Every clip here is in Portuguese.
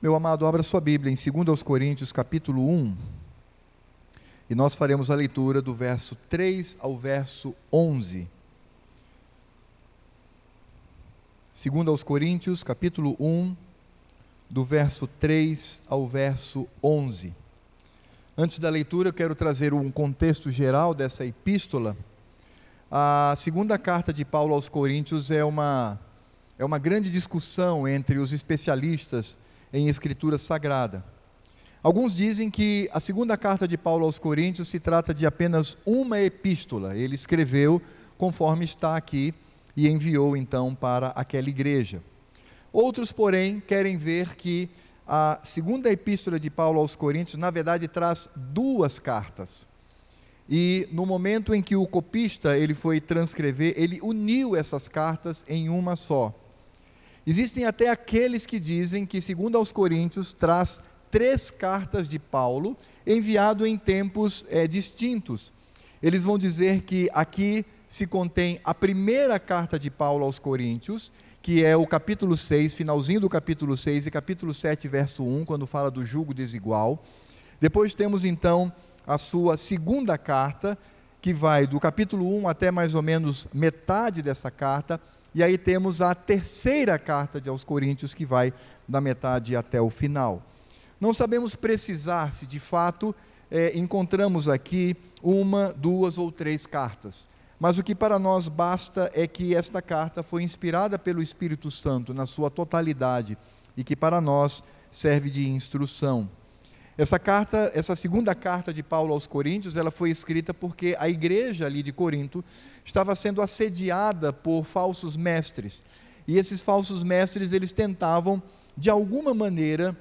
Meu amado, abra sua Bíblia em 2 Coríntios, capítulo 1, e nós faremos a leitura do verso 3 ao verso 11. 2 Coríntios, capítulo 1, do verso 3 ao verso 11. Antes da leitura, eu quero trazer um contexto geral dessa epístola. A segunda carta de Paulo aos Coríntios é uma, é uma grande discussão entre os especialistas em Escritura Sagrada. Alguns dizem que a segunda carta de Paulo aos Coríntios se trata de apenas uma epístola. Ele escreveu conforme está aqui e enviou então para aquela igreja. Outros, porém, querem ver que a segunda epístola de Paulo aos Coríntios, na verdade, traz duas cartas. E no momento em que o copista ele foi transcrever, ele uniu essas cartas em uma só. Existem até aqueles que dizem que, segundo aos Coríntios, traz três cartas de Paulo, enviado em tempos é, distintos. Eles vão dizer que aqui se contém a primeira carta de Paulo aos Coríntios, que é o capítulo 6, finalzinho do capítulo 6 e capítulo 7, verso 1, quando fala do julgo desigual. Depois temos então a sua segunda carta, que vai do capítulo 1 até mais ou menos metade dessa carta, e aí temos a terceira carta de aos Coríntios, que vai da metade até o final. Não sabemos precisar se de fato é, encontramos aqui uma, duas ou três cartas. Mas o que para nós basta é que esta carta foi inspirada pelo Espírito Santo na sua totalidade e que para nós serve de instrução. Essa carta, essa segunda carta de Paulo aos Coríntios, ela foi escrita porque a igreja ali de Corinto estava sendo assediada por falsos mestres. E esses falsos mestres, eles tentavam, de alguma maneira,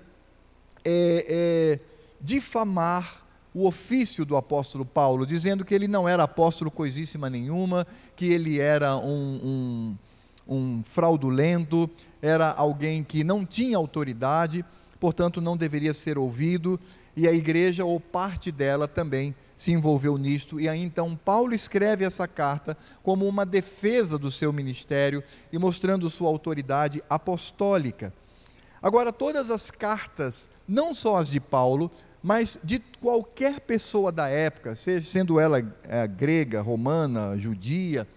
é, é, difamar o ofício do apóstolo Paulo, dizendo que ele não era apóstolo coisíssima nenhuma, que ele era um, um, um fraudulento, era alguém que não tinha autoridade, portanto não deveria ser ouvido, e a igreja, ou parte dela, também se envolveu nisto, e aí então Paulo escreve essa carta como uma defesa do seu ministério e mostrando sua autoridade apostólica. Agora, todas as cartas, não só as de Paulo, mas de qualquer pessoa da época, sendo ela é, grega, romana, judia,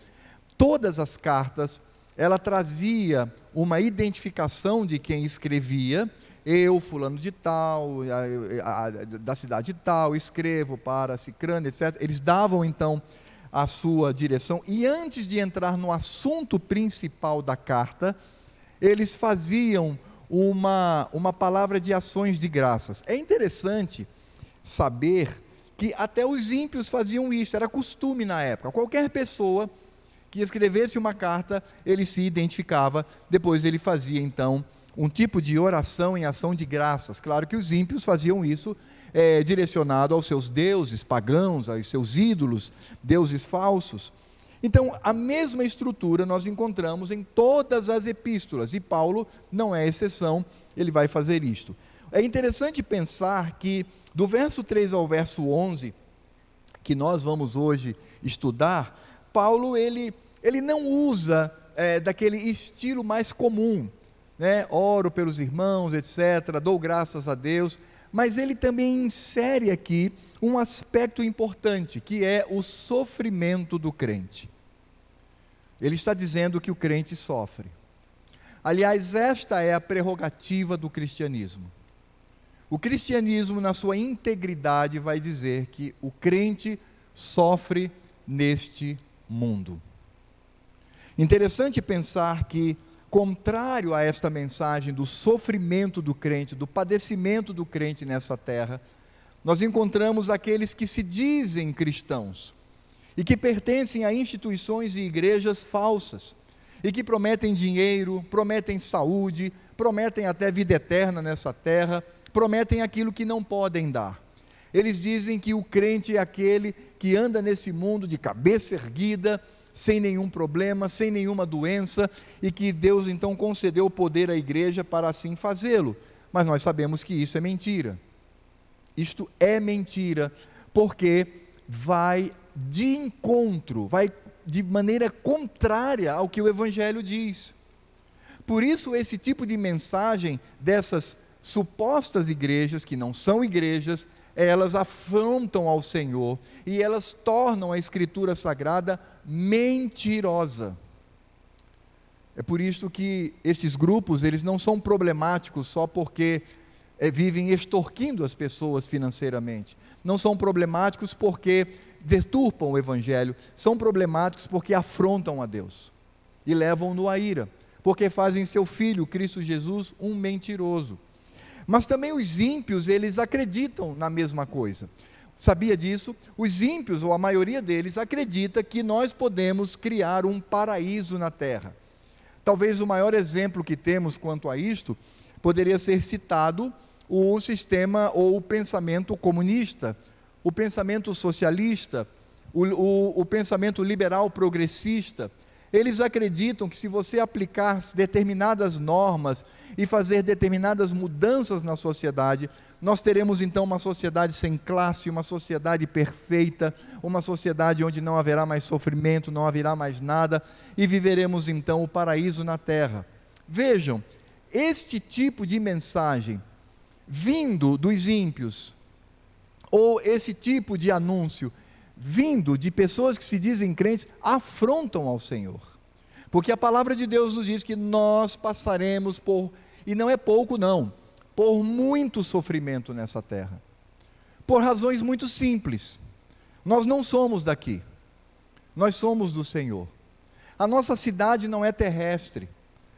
todas as cartas, ela trazia uma identificação de quem escrevia eu, fulano de tal, a, a, da cidade tal, escrevo para Cicrano, etc. Eles davam então a sua direção e antes de entrar no assunto principal da carta, eles faziam uma, uma palavra de ações de graças. É interessante saber que até os ímpios faziam isso, era costume na época. Qualquer pessoa que escrevesse uma carta, ele se identificava, depois ele fazia então um tipo de oração em ação de graças. Claro que os ímpios faziam isso é, direcionado aos seus deuses pagãos, aos seus ídolos, deuses falsos. Então, a mesma estrutura nós encontramos em todas as epístolas, e Paulo não é exceção, ele vai fazer isto. É interessante pensar que, do verso 3 ao verso 11, que nós vamos hoje estudar, Paulo ele, ele não usa é, daquele estilo mais comum né, oro pelos irmãos, etc., dou graças a Deus, mas ele também insere aqui um aspecto importante, que é o sofrimento do crente. Ele está dizendo que o crente sofre. Aliás, esta é a prerrogativa do cristianismo. O cristianismo, na sua integridade, vai dizer que o crente sofre neste mundo. Interessante pensar que contrário a esta mensagem do sofrimento do crente, do padecimento do crente nessa terra, nós encontramos aqueles que se dizem cristãos e que pertencem a instituições e igrejas falsas e que prometem dinheiro, prometem saúde, prometem até vida eterna nessa terra, prometem aquilo que não podem dar. Eles dizem que o crente é aquele que anda nesse mundo de cabeça erguida, sem nenhum problema, sem nenhuma doença, e que Deus então concedeu o poder à igreja para assim fazê-lo. Mas nós sabemos que isso é mentira. Isto é mentira, porque vai de encontro, vai de maneira contrária ao que o Evangelho diz. Por isso, esse tipo de mensagem dessas supostas igrejas, que não são igrejas, elas afrontam ao Senhor e elas tornam a Escritura Sagrada mentirosa. É por isso que estes grupos, eles não são problemáticos só porque é, vivem extorquindo as pessoas financeiramente. Não são problemáticos porque deturpam o evangelho, são problemáticos porque afrontam a Deus e levam-no à ira, porque fazem seu filho, Cristo Jesus, um mentiroso. Mas também os ímpios, eles acreditam na mesma coisa. Sabia disso? Os ímpios, ou a maioria deles, acredita que nós podemos criar um paraíso na terra. Talvez o maior exemplo que temos quanto a isto poderia ser citado o sistema ou o pensamento comunista, o pensamento socialista, o, o, o pensamento liberal progressista, eles acreditam que se você aplicar determinadas normas e fazer determinadas mudanças na sociedade, nós teremos então uma sociedade sem classe, uma sociedade perfeita, uma sociedade onde não haverá mais sofrimento, não haverá mais nada e viveremos então o paraíso na terra. Vejam, este tipo de mensagem vindo dos ímpios, ou esse tipo de anúncio vindo de pessoas que se dizem crentes, afrontam ao Senhor. Porque a palavra de Deus nos diz que nós passaremos por, e não é pouco não, por muito sofrimento nessa terra. Por razões muito simples. Nós não somos daqui. Nós somos do Senhor. A nossa cidade não é terrestre,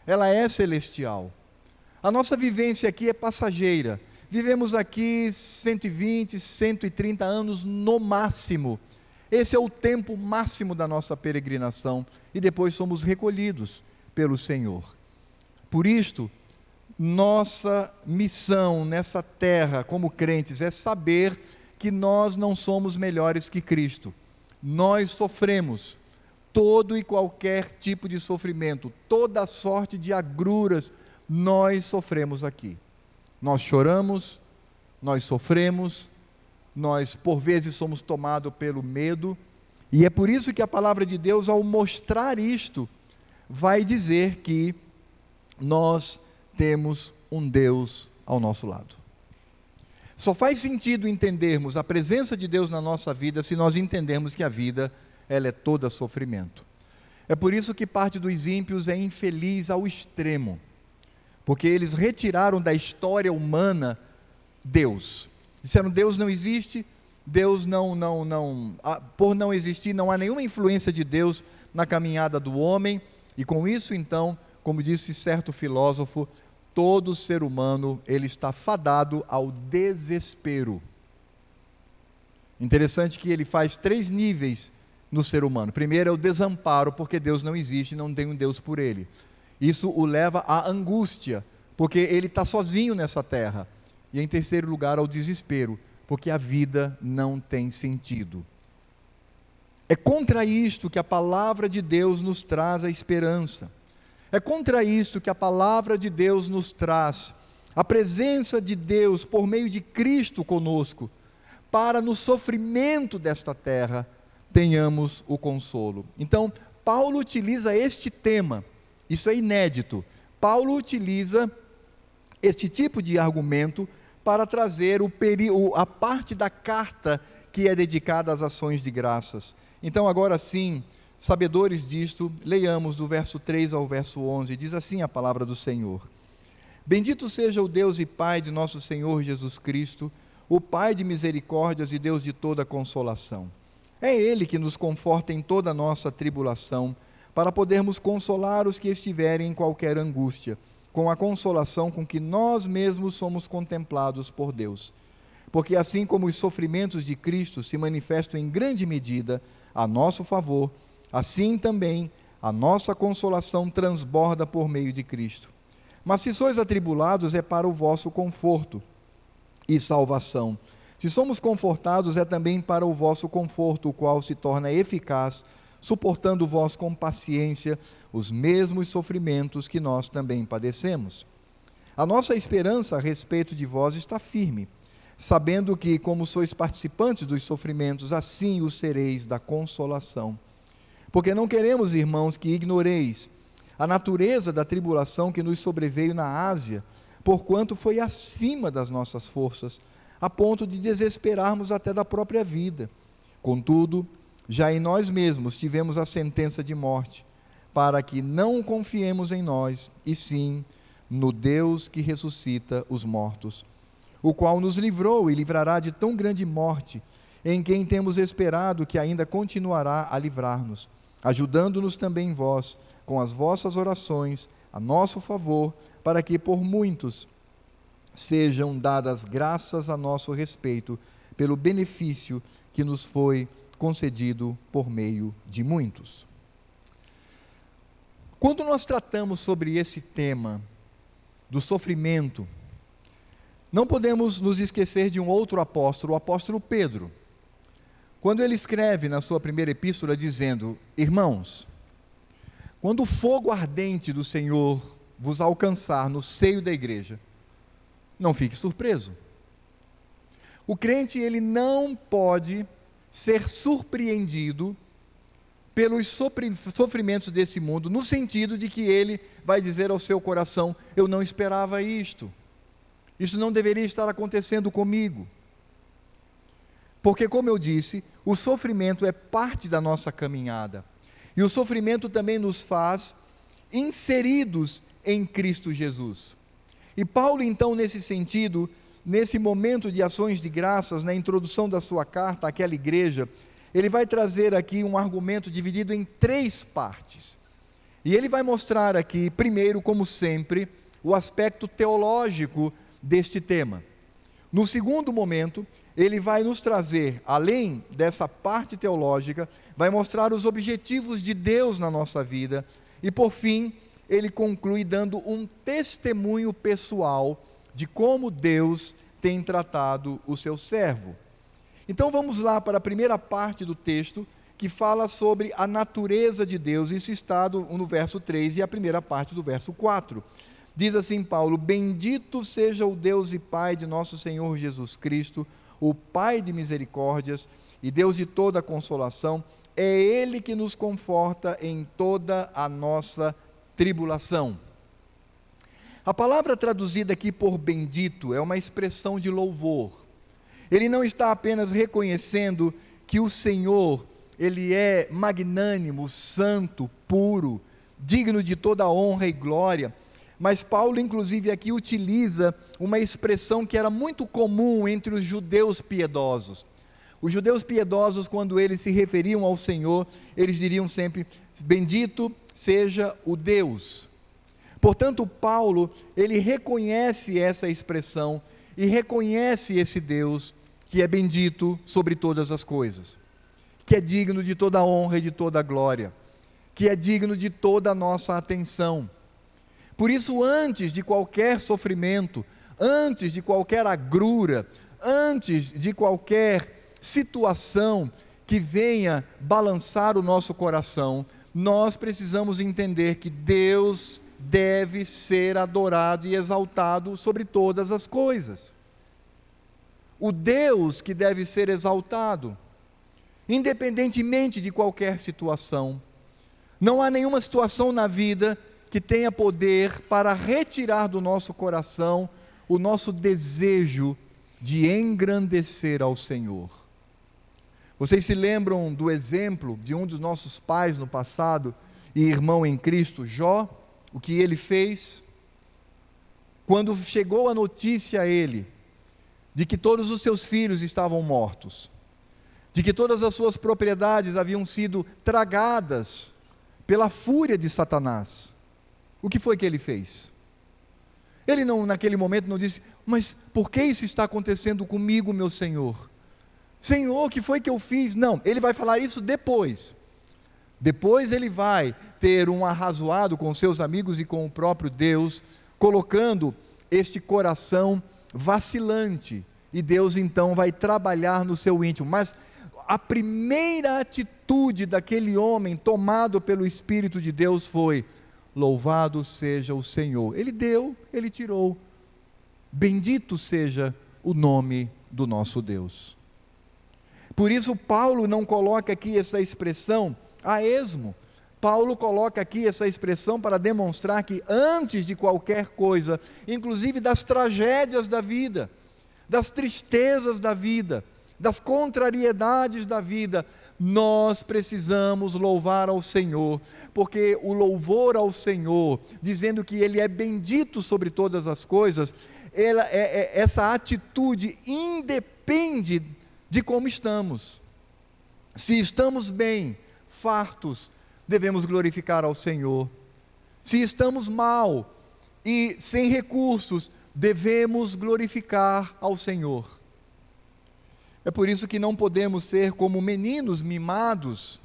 ela é celestial. A nossa vivência aqui é passageira. Vivemos aqui 120, 130 anos no máximo. Esse é o tempo máximo da nossa peregrinação e depois somos recolhidos pelo Senhor. Por isto, nossa missão nessa terra como crentes é saber que nós não somos melhores que Cristo. Nós sofremos todo e qualquer tipo de sofrimento, toda sorte de agruras, nós sofremos aqui. Nós choramos, nós sofremos, nós por vezes somos tomados pelo medo, e é por isso que a palavra de Deus, ao mostrar isto, vai dizer que nós temos um Deus ao nosso lado. Só faz sentido entendermos a presença de Deus na nossa vida se nós entendermos que a vida ela é toda sofrimento. É por isso que parte dos ímpios é infeliz ao extremo, porque eles retiraram da história humana Deus. Disseram: Deus não existe, Deus não, não, não, por não existir, não há nenhuma influência de Deus na caminhada do homem, e com isso, então, como disse certo filósofo, todo ser humano ele está fadado ao desespero. Interessante que ele faz três níveis no ser humano. Primeiro é o desamparo, porque Deus não existe, não tem um Deus por ele. Isso o leva à angústia, porque ele está sozinho nessa terra. E em terceiro lugar, ao desespero, porque a vida não tem sentido. É contra isto que a palavra de Deus nos traz a esperança. É contra isto que a palavra de Deus nos traz a presença de Deus por meio de Cristo conosco, para no sofrimento desta terra tenhamos o consolo. Então, Paulo utiliza este tema, isso é inédito. Paulo utiliza este tipo de argumento para trazer o peri a parte da carta que é dedicada às ações de graças. Então, agora sim, sabedores disto, leiamos do verso 3 ao verso 11, diz assim a palavra do Senhor: Bendito seja o Deus e Pai de nosso Senhor Jesus Cristo, o Pai de misericórdias e Deus de toda consolação. É Ele que nos conforta em toda a nossa tribulação, para podermos consolar os que estiverem em qualquer angústia com a consolação com que nós mesmos somos contemplados por Deus. Porque assim como os sofrimentos de Cristo se manifestam em grande medida a nosso favor, assim também a nossa consolação transborda por meio de Cristo. Mas se sois atribulados, é para o vosso conforto e salvação. Se somos confortados, é também para o vosso conforto, o qual se torna eficaz, suportando vós com paciência os mesmos sofrimentos que nós também padecemos. A nossa esperança a respeito de vós está firme, sabendo que, como sois participantes dos sofrimentos, assim o sereis da consolação. Porque não queremos, irmãos, que ignoreis a natureza da tribulação que nos sobreveio na Ásia, porquanto foi acima das nossas forças, a ponto de desesperarmos até da própria vida. Contudo, já em nós mesmos tivemos a sentença de morte, para que não confiemos em nós, e sim no Deus que ressuscita os mortos, o qual nos livrou e livrará de tão grande morte, em quem temos esperado que ainda continuará a livrar-nos, ajudando-nos também vós, com as vossas orações, a nosso favor, para que por muitos sejam dadas graças a nosso respeito pelo benefício que nos foi concedido por meio de muitos. Quando nós tratamos sobre esse tema do sofrimento, não podemos nos esquecer de um outro apóstolo, o apóstolo Pedro. Quando ele escreve na sua primeira epístola dizendo: Irmãos, quando o fogo ardente do Senhor vos alcançar no seio da igreja, não fique surpreso. O crente ele não pode ser surpreendido pelos sofrimentos desse mundo, no sentido de que ele vai dizer ao seu coração: Eu não esperava isto, isso não deveria estar acontecendo comigo. Porque, como eu disse, o sofrimento é parte da nossa caminhada, e o sofrimento também nos faz inseridos em Cristo Jesus. E Paulo, então, nesse sentido, nesse momento de ações de graças, na introdução da sua carta àquela igreja, ele vai trazer aqui um argumento dividido em três partes. E ele vai mostrar aqui, primeiro, como sempre, o aspecto teológico deste tema. No segundo momento, ele vai nos trazer, além dessa parte teológica, vai mostrar os objetivos de Deus na nossa vida. E por fim, ele conclui dando um testemunho pessoal de como Deus tem tratado o seu servo. Então vamos lá para a primeira parte do texto, que fala sobre a natureza de Deus, isso está no verso 3 e a primeira parte do verso 4. Diz assim Paulo: Bendito seja o Deus e Pai de nosso Senhor Jesus Cristo, o Pai de misericórdias e Deus de toda consolação, é Ele que nos conforta em toda a nossa tribulação. A palavra traduzida aqui por bendito é uma expressão de louvor. Ele não está apenas reconhecendo que o Senhor, ele é magnânimo, santo, puro, digno de toda honra e glória, mas Paulo, inclusive, aqui utiliza uma expressão que era muito comum entre os judeus piedosos. Os judeus piedosos, quando eles se referiam ao Senhor, eles diriam sempre: Bendito seja o Deus. Portanto, Paulo, ele reconhece essa expressão e reconhece esse Deus que é bendito sobre todas as coisas, que é digno de toda honra e de toda glória, que é digno de toda a nossa atenção. Por isso, antes de qualquer sofrimento, antes de qualquer agrura, antes de qualquer situação que venha balançar o nosso coração, nós precisamos entender que Deus deve ser adorado e exaltado sobre todas as coisas. O Deus que deve ser exaltado, independentemente de qualquer situação. Não há nenhuma situação na vida que tenha poder para retirar do nosso coração o nosso desejo de engrandecer ao Senhor. Vocês se lembram do exemplo de um dos nossos pais no passado e irmão em Cristo, Jó? O que ele fez? Quando chegou a notícia a ele de que todos os seus filhos estavam mortos, de que todas as suas propriedades haviam sido tragadas pela fúria de Satanás, o que foi que ele fez? Ele não, naquele momento, não disse: Mas por que isso está acontecendo comigo, meu Senhor? Senhor, o que foi que eu fiz? Não, ele vai falar isso depois. Depois ele vai ter um arrazoado com seus amigos e com o próprio Deus, colocando este coração vacilante. E Deus então vai trabalhar no seu íntimo. Mas a primeira atitude daquele homem tomado pelo Espírito de Deus foi: Louvado seja o Senhor. Ele deu, ele tirou. Bendito seja o nome do nosso Deus. Por isso, Paulo não coloca aqui essa expressão a esmo, Paulo coloca aqui essa expressão para demonstrar que antes de qualquer coisa, inclusive das tragédias da vida, das tristezas da vida, das contrariedades da vida, nós precisamos louvar ao Senhor, porque o louvor ao Senhor, dizendo que Ele é bendito sobre todas as coisas, ela, é, é, essa atitude independe de como estamos. Se estamos bem, fartos, devemos glorificar ao Senhor. Se estamos mal e sem recursos, devemos glorificar ao Senhor. É por isso que não podemos ser como meninos mimados,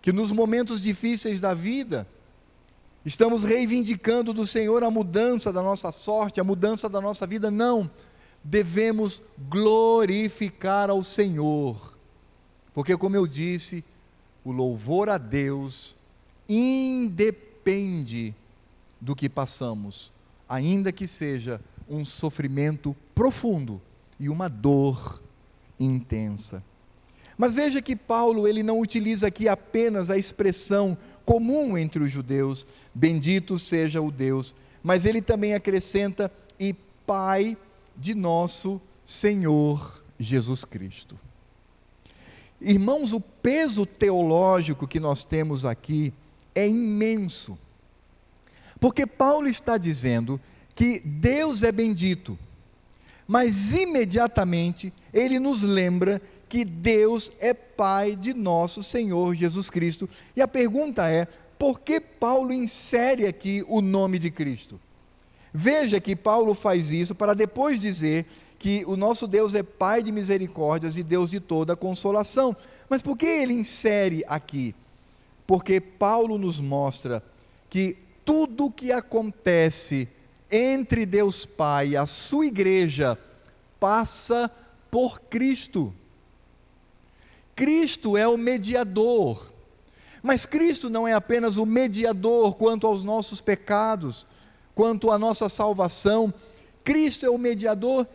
que nos momentos difíceis da vida, estamos reivindicando do Senhor a mudança da nossa sorte, a mudança da nossa vida. Não, devemos glorificar ao Senhor, porque, como eu disse, o louvor a Deus independe do que passamos, ainda que seja um sofrimento profundo e uma dor intensa. Mas veja que Paulo ele não utiliza aqui apenas a expressão comum entre os judeus, bendito seja o Deus, mas ele também acrescenta e Pai de nosso Senhor Jesus Cristo. Irmãos, o peso teológico que nós temos aqui é imenso. Porque Paulo está dizendo que Deus é bendito, mas imediatamente ele nos lembra que Deus é Pai de nosso Senhor Jesus Cristo. E a pergunta é: por que Paulo insere aqui o nome de Cristo? Veja que Paulo faz isso para depois dizer que o nosso Deus é Pai de misericórdias e Deus de toda consolação. Mas por que ele insere aqui? Porque Paulo nos mostra que tudo o que acontece entre Deus Pai e a sua igreja passa por Cristo. Cristo é o mediador. Mas Cristo não é apenas o mediador quanto aos nossos pecados, quanto à nossa salvação. Cristo é o mediador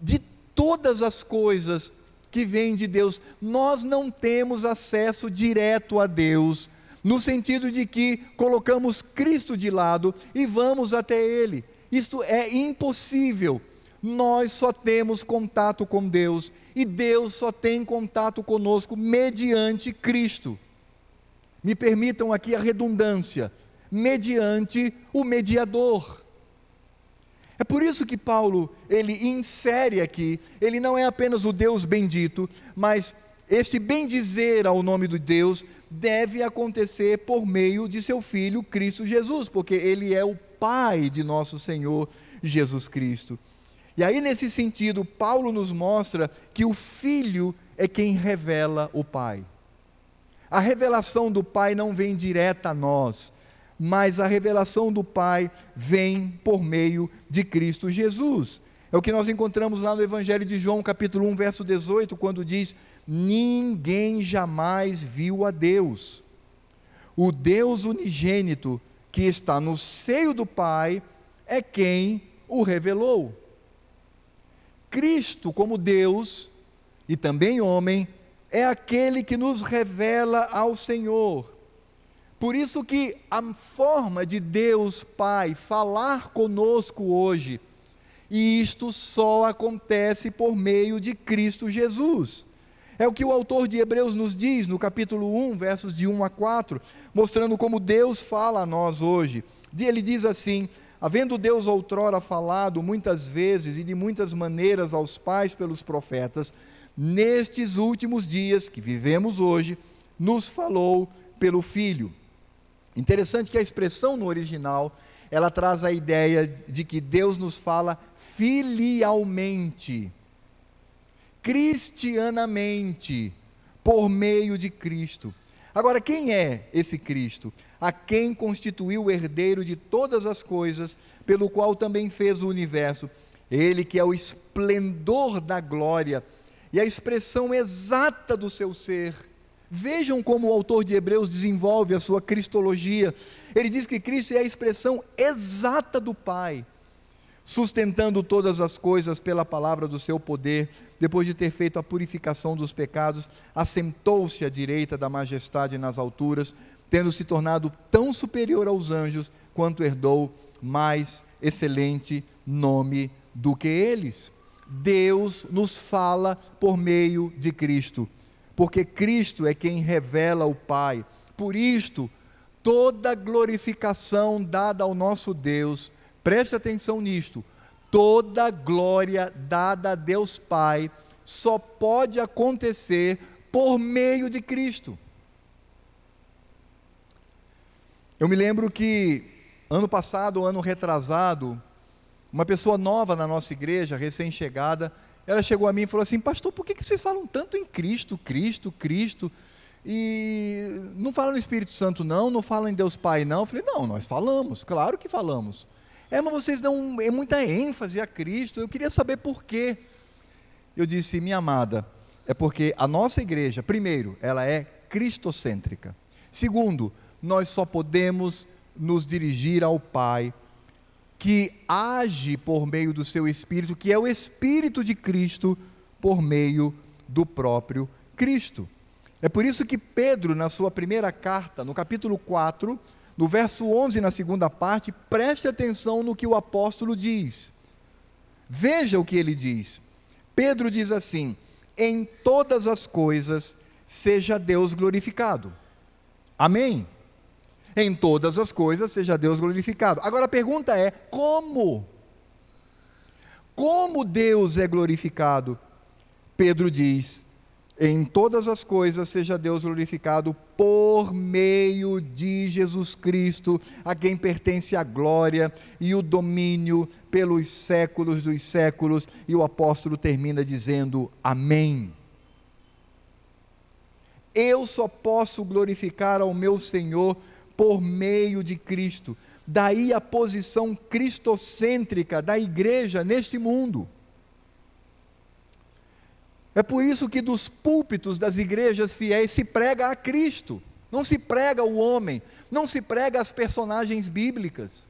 de todas as coisas que vêm de Deus. Nós não temos acesso direto a Deus, no sentido de que colocamos Cristo de lado e vamos até Ele. Isto é impossível. Nós só temos contato com Deus e Deus só tem contato conosco mediante Cristo. Me permitam aqui a redundância: mediante o mediador. É por isso que Paulo, ele insere aqui, ele não é apenas o Deus bendito, mas esse bendizer ao nome do Deus deve acontecer por meio de seu filho Cristo Jesus, porque ele é o pai de nosso Senhor Jesus Cristo. E aí nesse sentido, Paulo nos mostra que o filho é quem revela o pai. A revelação do pai não vem direta a nós, mas a revelação do Pai vem por meio de Cristo Jesus. É o que nós encontramos lá no Evangelho de João, capítulo 1, verso 18, quando diz: Ninguém jamais viu a Deus. O Deus unigênito que está no seio do Pai é quem o revelou. Cristo, como Deus e também homem, é aquele que nos revela ao Senhor. Por isso que a forma de Deus Pai falar conosco hoje, e isto só acontece por meio de Cristo Jesus. É o que o autor de Hebreus nos diz no capítulo 1, versos de 1 a 4, mostrando como Deus fala a nós hoje. Ele diz assim: Havendo Deus outrora falado muitas vezes e de muitas maneiras aos pais pelos profetas, nestes últimos dias que vivemos hoje, nos falou pelo Filho Interessante que a expressão no original, ela traz a ideia de que Deus nos fala filialmente, cristianamente, por meio de Cristo. Agora, quem é esse Cristo? A quem constituiu o herdeiro de todas as coisas, pelo qual também fez o universo. Ele que é o esplendor da glória e a expressão exata do seu ser Vejam como o autor de Hebreus desenvolve a sua cristologia. Ele diz que Cristo é a expressão exata do Pai, sustentando todas as coisas pela palavra do seu poder, depois de ter feito a purificação dos pecados, assentou-se à direita da majestade nas alturas, tendo se tornado tão superior aos anjos quanto herdou mais excelente nome do que eles. Deus nos fala por meio de Cristo, porque Cristo é quem revela o Pai. Por isto, toda glorificação dada ao nosso Deus, preste atenção nisto, toda glória dada a Deus Pai só pode acontecer por meio de Cristo. Eu me lembro que ano passado, ano retrasado, uma pessoa nova na nossa igreja, recém-chegada, ela chegou a mim e falou assim: Pastor, por que vocês falam tanto em Cristo, Cristo, Cristo? E não fala no Espírito Santo, não, não fala em Deus Pai, não. Eu falei: Não, nós falamos, claro que falamos. É, mas vocês dão é muita ênfase a Cristo, eu queria saber por quê. Eu disse: Minha amada, é porque a nossa igreja, primeiro, ela é cristocêntrica. Segundo, nós só podemos nos dirigir ao Pai que age por meio do seu Espírito, que é o Espírito de Cristo, por meio do próprio Cristo. É por isso que Pedro, na sua primeira carta, no capítulo 4, no verso 11, na segunda parte, preste atenção no que o apóstolo diz. Veja o que ele diz. Pedro diz assim: em todas as coisas seja Deus glorificado. Amém? Em todas as coisas seja Deus glorificado. Agora a pergunta é: como? Como Deus é glorificado? Pedro diz: em todas as coisas seja Deus glorificado por meio de Jesus Cristo, a quem pertence a glória e o domínio pelos séculos dos séculos. E o apóstolo termina dizendo: Amém. Eu só posso glorificar ao meu Senhor por meio de Cristo. Daí a posição cristocêntrica da igreja neste mundo. É por isso que dos púlpitos das igrejas fiéis se prega a Cristo, não se prega o homem, não se prega as personagens bíblicas.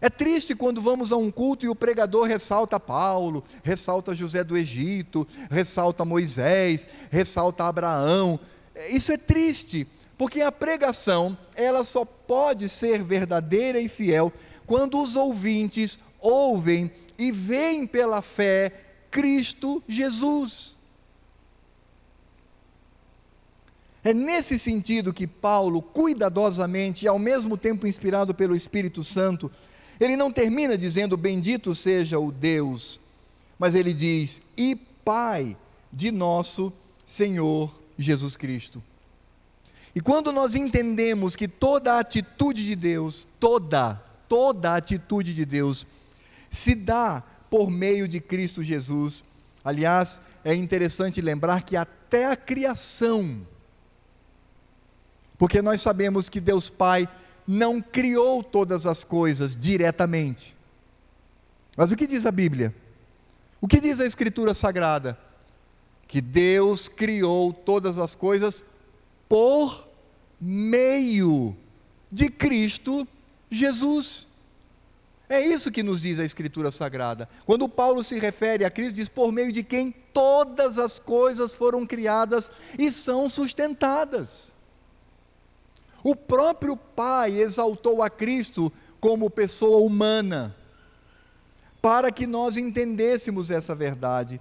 É triste quando vamos a um culto e o pregador ressalta Paulo, ressalta José do Egito, ressalta Moisés, ressalta Abraão. Isso é triste, porque a pregação, ela só pode ser verdadeira e fiel quando os ouvintes ouvem e veem pela fé Cristo Jesus. É nesse sentido que Paulo, cuidadosamente e ao mesmo tempo inspirado pelo Espírito Santo, ele não termina dizendo bendito seja o Deus, mas ele diz e Pai de nosso Senhor Jesus Cristo. E quando nós entendemos que toda a atitude de Deus, toda, toda a atitude de Deus, se dá por meio de Cristo Jesus, aliás, é interessante lembrar que até a criação, porque nós sabemos que Deus Pai não criou todas as coisas diretamente. Mas o que diz a Bíblia? O que diz a Escritura Sagrada? Que Deus criou todas as coisas por meio de Cristo Jesus. É isso que nos diz a Escritura Sagrada. Quando Paulo se refere a Cristo, diz por meio de quem todas as coisas foram criadas e são sustentadas. O próprio Pai exaltou a Cristo como pessoa humana, para que nós entendêssemos essa verdade.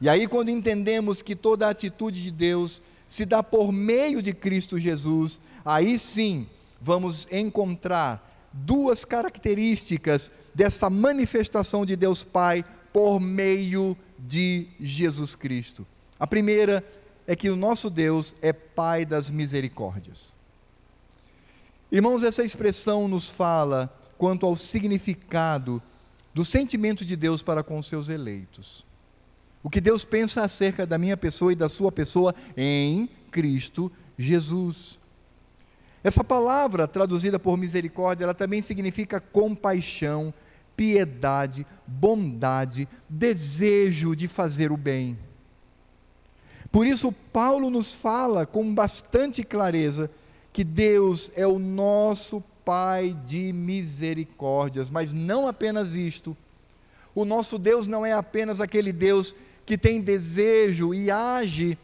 E aí, quando entendemos que toda a atitude de Deus se dá por meio de Cristo Jesus, aí sim vamos encontrar duas características dessa manifestação de Deus Pai por meio de Jesus Cristo. A primeira é que o nosso Deus é Pai das misericórdias. Irmãos, essa expressão nos fala quanto ao significado do sentimento de Deus para com os seus eleitos. O que Deus pensa acerca da minha pessoa e da sua pessoa em Cristo Jesus. Essa palavra, traduzida por misericórdia, ela também significa compaixão, piedade, bondade, desejo de fazer o bem. Por isso, Paulo nos fala com bastante clareza que Deus é o nosso Pai de misericórdias, mas não apenas isto. O nosso Deus não é apenas aquele Deus que tem desejo e age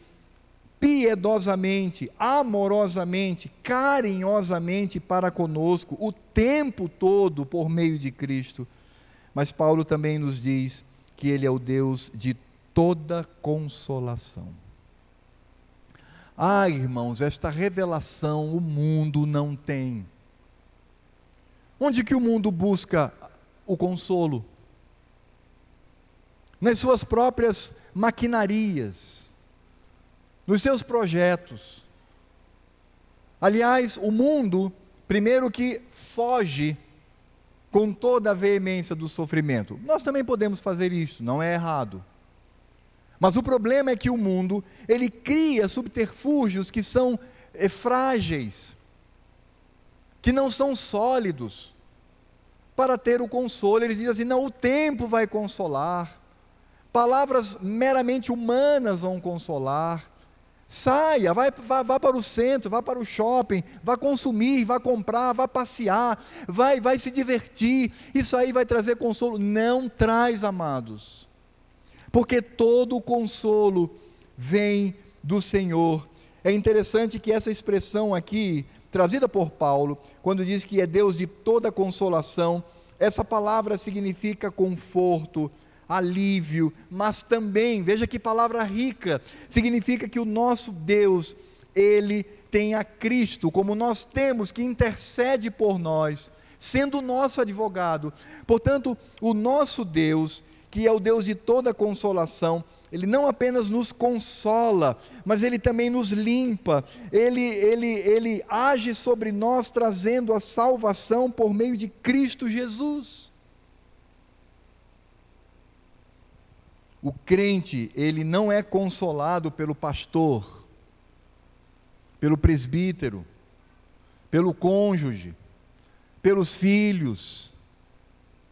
piedosamente, amorosamente, carinhosamente para conosco, o tempo todo por meio de Cristo. Mas Paulo também nos diz que Ele é o Deus de toda consolação. Ah, irmãos, esta revelação o mundo não tem. Onde que o mundo busca o consolo? Nas suas próprias maquinarias, nos seus projetos. Aliás, o mundo, primeiro que foge com toda a veemência do sofrimento. Nós também podemos fazer isso, não é errado. Mas o problema é que o mundo, ele cria subterfúgios que são é, frágeis, que não são sólidos, para ter o consolo. Eles dizem assim: não, o tempo vai consolar, palavras meramente humanas vão consolar. Saia, vai, vá, vá, para o centro, vá para o shopping, vá consumir, vá comprar, vá passear, vai, vai se divertir. Isso aí vai trazer consolo. Não traz, amados porque todo o consolo vem do Senhor. É interessante que essa expressão aqui, trazida por Paulo, quando diz que é Deus de toda consolação, essa palavra significa conforto, alívio, mas também, veja que palavra rica, significa que o nosso Deus, ele tem a Cristo, como nós temos, que intercede por nós, sendo o nosso advogado. Portanto, o nosso Deus, que é o Deus de toda consolação, ele não apenas nos consola, mas ele também nos limpa, ele, ele, ele age sobre nós trazendo a salvação por meio de Cristo Jesus. O crente, ele não é consolado pelo pastor, pelo presbítero, pelo cônjuge, pelos filhos,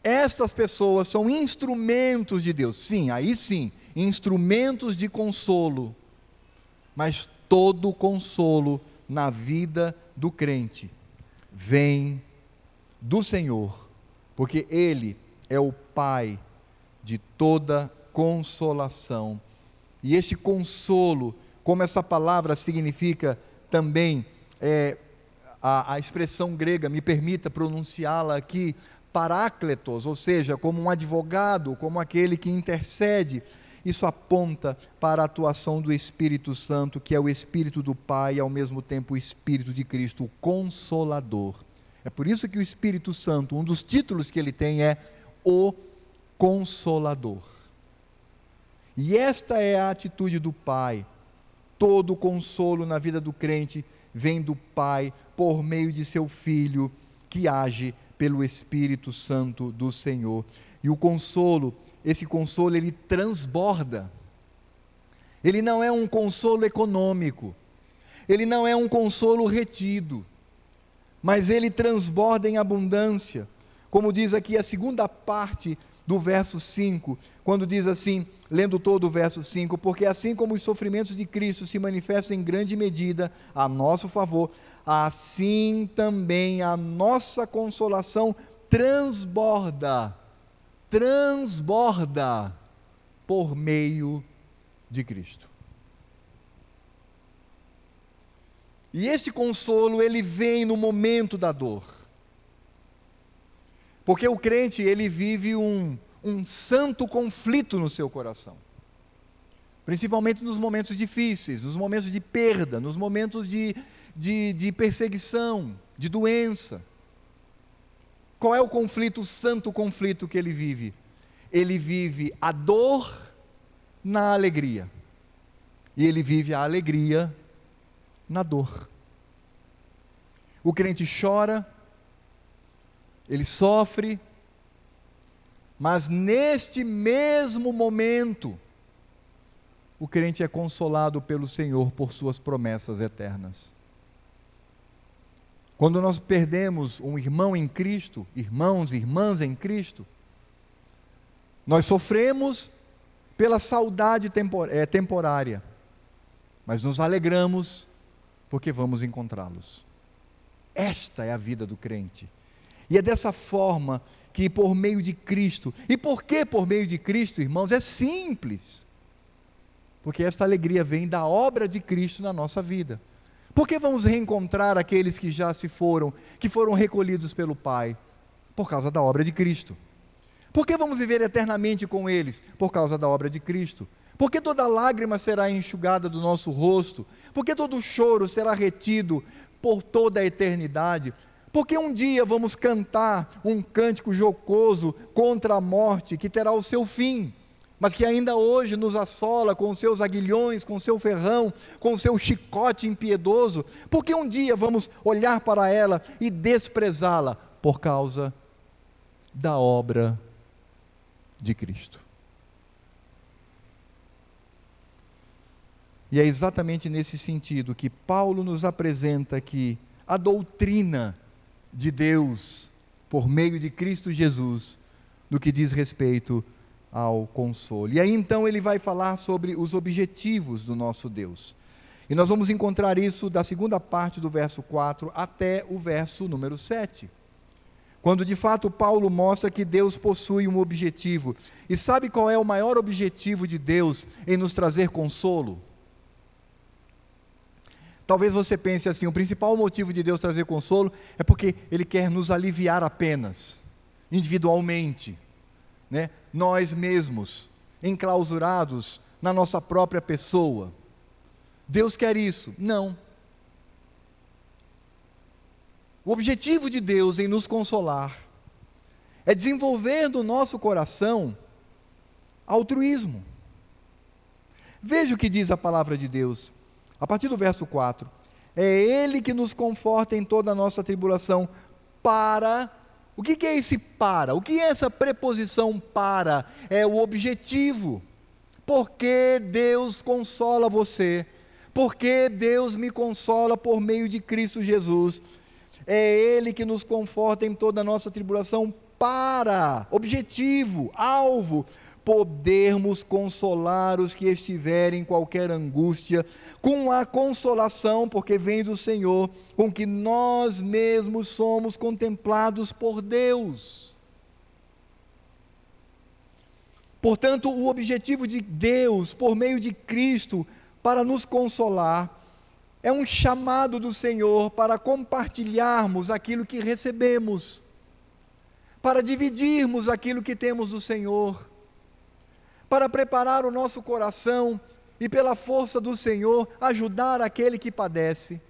estas pessoas são instrumentos de Deus. Sim, aí sim, instrumentos de consolo. Mas todo consolo na vida do crente vem do Senhor, porque Ele é o Pai de toda consolação. E esse consolo, como essa palavra significa também, é, a, a expressão grega, me permita pronunciá-la aqui, parácletos, ou seja, como um advogado, como aquele que intercede. Isso aponta para a atuação do Espírito Santo, que é o Espírito do Pai e ao mesmo tempo o Espírito de Cristo, o Consolador. É por isso que o Espírito Santo, um dos títulos que ele tem é o Consolador. E esta é a atitude do Pai. Todo consolo na vida do crente vem do Pai por meio de seu Filho, que age pelo Espírito Santo do Senhor. E o consolo, esse consolo, ele transborda. Ele não é um consolo econômico, ele não é um consolo retido, mas ele transborda em abundância. Como diz aqui a segunda parte do verso 5, quando diz assim, lendo todo o verso 5, porque assim como os sofrimentos de Cristo se manifestam em grande medida a nosso favor, assim também a nossa consolação transborda, transborda por meio de Cristo. E esse consolo, ele vem no momento da dor. Porque o crente, ele vive um, um santo conflito no seu coração. Principalmente nos momentos difíceis, nos momentos de perda, nos momentos de, de, de perseguição, de doença. Qual é o conflito, o santo conflito que ele vive? Ele vive a dor na alegria. E ele vive a alegria na dor. O crente chora, ele sofre, mas neste mesmo momento, o crente é consolado pelo Senhor por suas promessas eternas. Quando nós perdemos um irmão em Cristo, irmãos e irmãs em Cristo, nós sofremos pela saudade tempor é, temporária, mas nos alegramos porque vamos encontrá-los. Esta é a vida do crente. E é dessa forma que, por meio de Cristo, e por que por meio de Cristo, irmãos? É simples Porque esta alegria vem da obra de Cristo na nossa vida. Por que vamos reencontrar aqueles que já se foram, que foram recolhidos pelo Pai? Por causa da obra de Cristo. Por que vamos viver eternamente com eles? Por causa da obra de Cristo. Por que toda lágrima será enxugada do nosso rosto? Por que todo choro será retido por toda a eternidade? Porque um dia vamos cantar um cântico jocoso contra a morte que terá o seu fim, mas que ainda hoje nos assola com seus aguilhões, com seu ferrão, com seu chicote impiedoso. Porque um dia vamos olhar para ela e desprezá-la por causa da obra de Cristo. E é exatamente nesse sentido que Paulo nos apresenta que a doutrina de Deus por meio de Cristo Jesus no que diz respeito ao consolo. E aí então ele vai falar sobre os objetivos do nosso Deus. E nós vamos encontrar isso da segunda parte do verso 4 até o verso número 7. Quando de fato Paulo mostra que Deus possui um objetivo. E sabe qual é o maior objetivo de Deus em nos trazer consolo? Talvez você pense assim: o principal motivo de Deus trazer consolo é porque Ele quer nos aliviar apenas, individualmente, né? nós mesmos, enclausurados na nossa própria pessoa. Deus quer isso? Não. O objetivo de Deus em nos consolar é desenvolver no nosso coração altruísmo. Veja o que diz a palavra de Deus. A partir do verso 4. É Ele que nos conforta em toda a nossa tribulação, para. O que, é esse para? O que é essa preposição para? É o objetivo. Porque Deus consola você. Porque Deus me consola por meio de Cristo Jesus. É Ele que nos conforta em toda a nossa tribulação para, objetivo, alvo, podermos consolar os que estiverem em qualquer angústia, com a consolação, porque vem do Senhor, com que nós mesmos somos contemplados por Deus. Portanto, o objetivo de Deus, por meio de Cristo, para nos consolar, é um chamado do Senhor para compartilharmos aquilo que recebemos, para dividirmos aquilo que temos do Senhor para preparar o nosso coração e, pela força do Senhor, ajudar aquele que padece.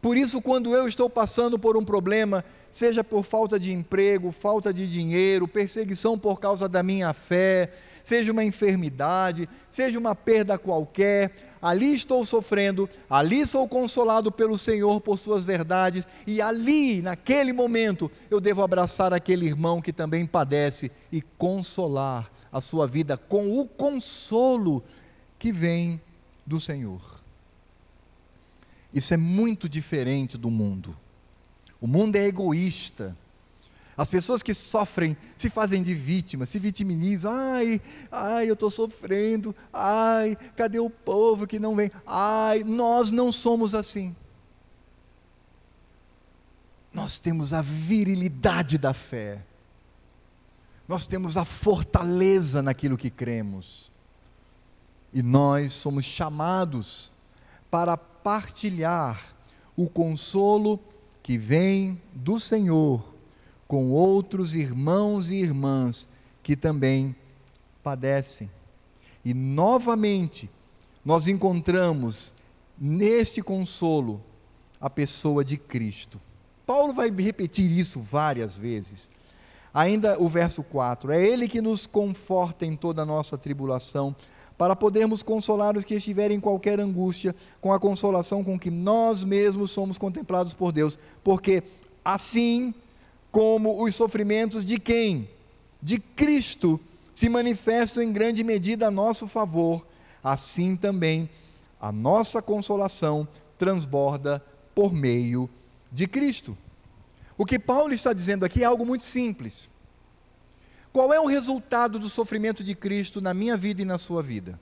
Por isso, quando eu estou passando por um problema, seja por falta de emprego, falta de dinheiro, perseguição por causa da minha fé, seja uma enfermidade, seja uma perda qualquer, ali estou sofrendo, ali sou consolado pelo Senhor por suas verdades, e ali, naquele momento, eu devo abraçar aquele irmão que também padece e consolar a sua vida com o consolo que vem do Senhor. Isso é muito diferente do mundo. O mundo é egoísta as pessoas que sofrem se fazem de vítimas, se vitimizam. Ai, ai, eu estou sofrendo. Ai, cadê o povo que não vem? Ai, nós não somos assim. Nós temos a virilidade da fé. Nós temos a fortaleza naquilo que cremos. E nós somos chamados para partilhar o consolo que vem do Senhor com outros irmãos e irmãs que também padecem. E novamente, nós encontramos neste consolo a pessoa de Cristo. Paulo vai repetir isso várias vezes. Ainda o verso 4: É Ele que nos conforta em toda a nossa tribulação, para podermos consolar os que estiverem em qualquer angústia, com a consolação com que nós mesmos somos contemplados por Deus, porque assim como os sofrimentos de quem? De Cristo se manifestam em grande medida a nosso favor, assim também a nossa consolação transborda por meio de Cristo. O que Paulo está dizendo aqui é algo muito simples. Qual é o resultado do sofrimento de Cristo na minha vida e na sua vida?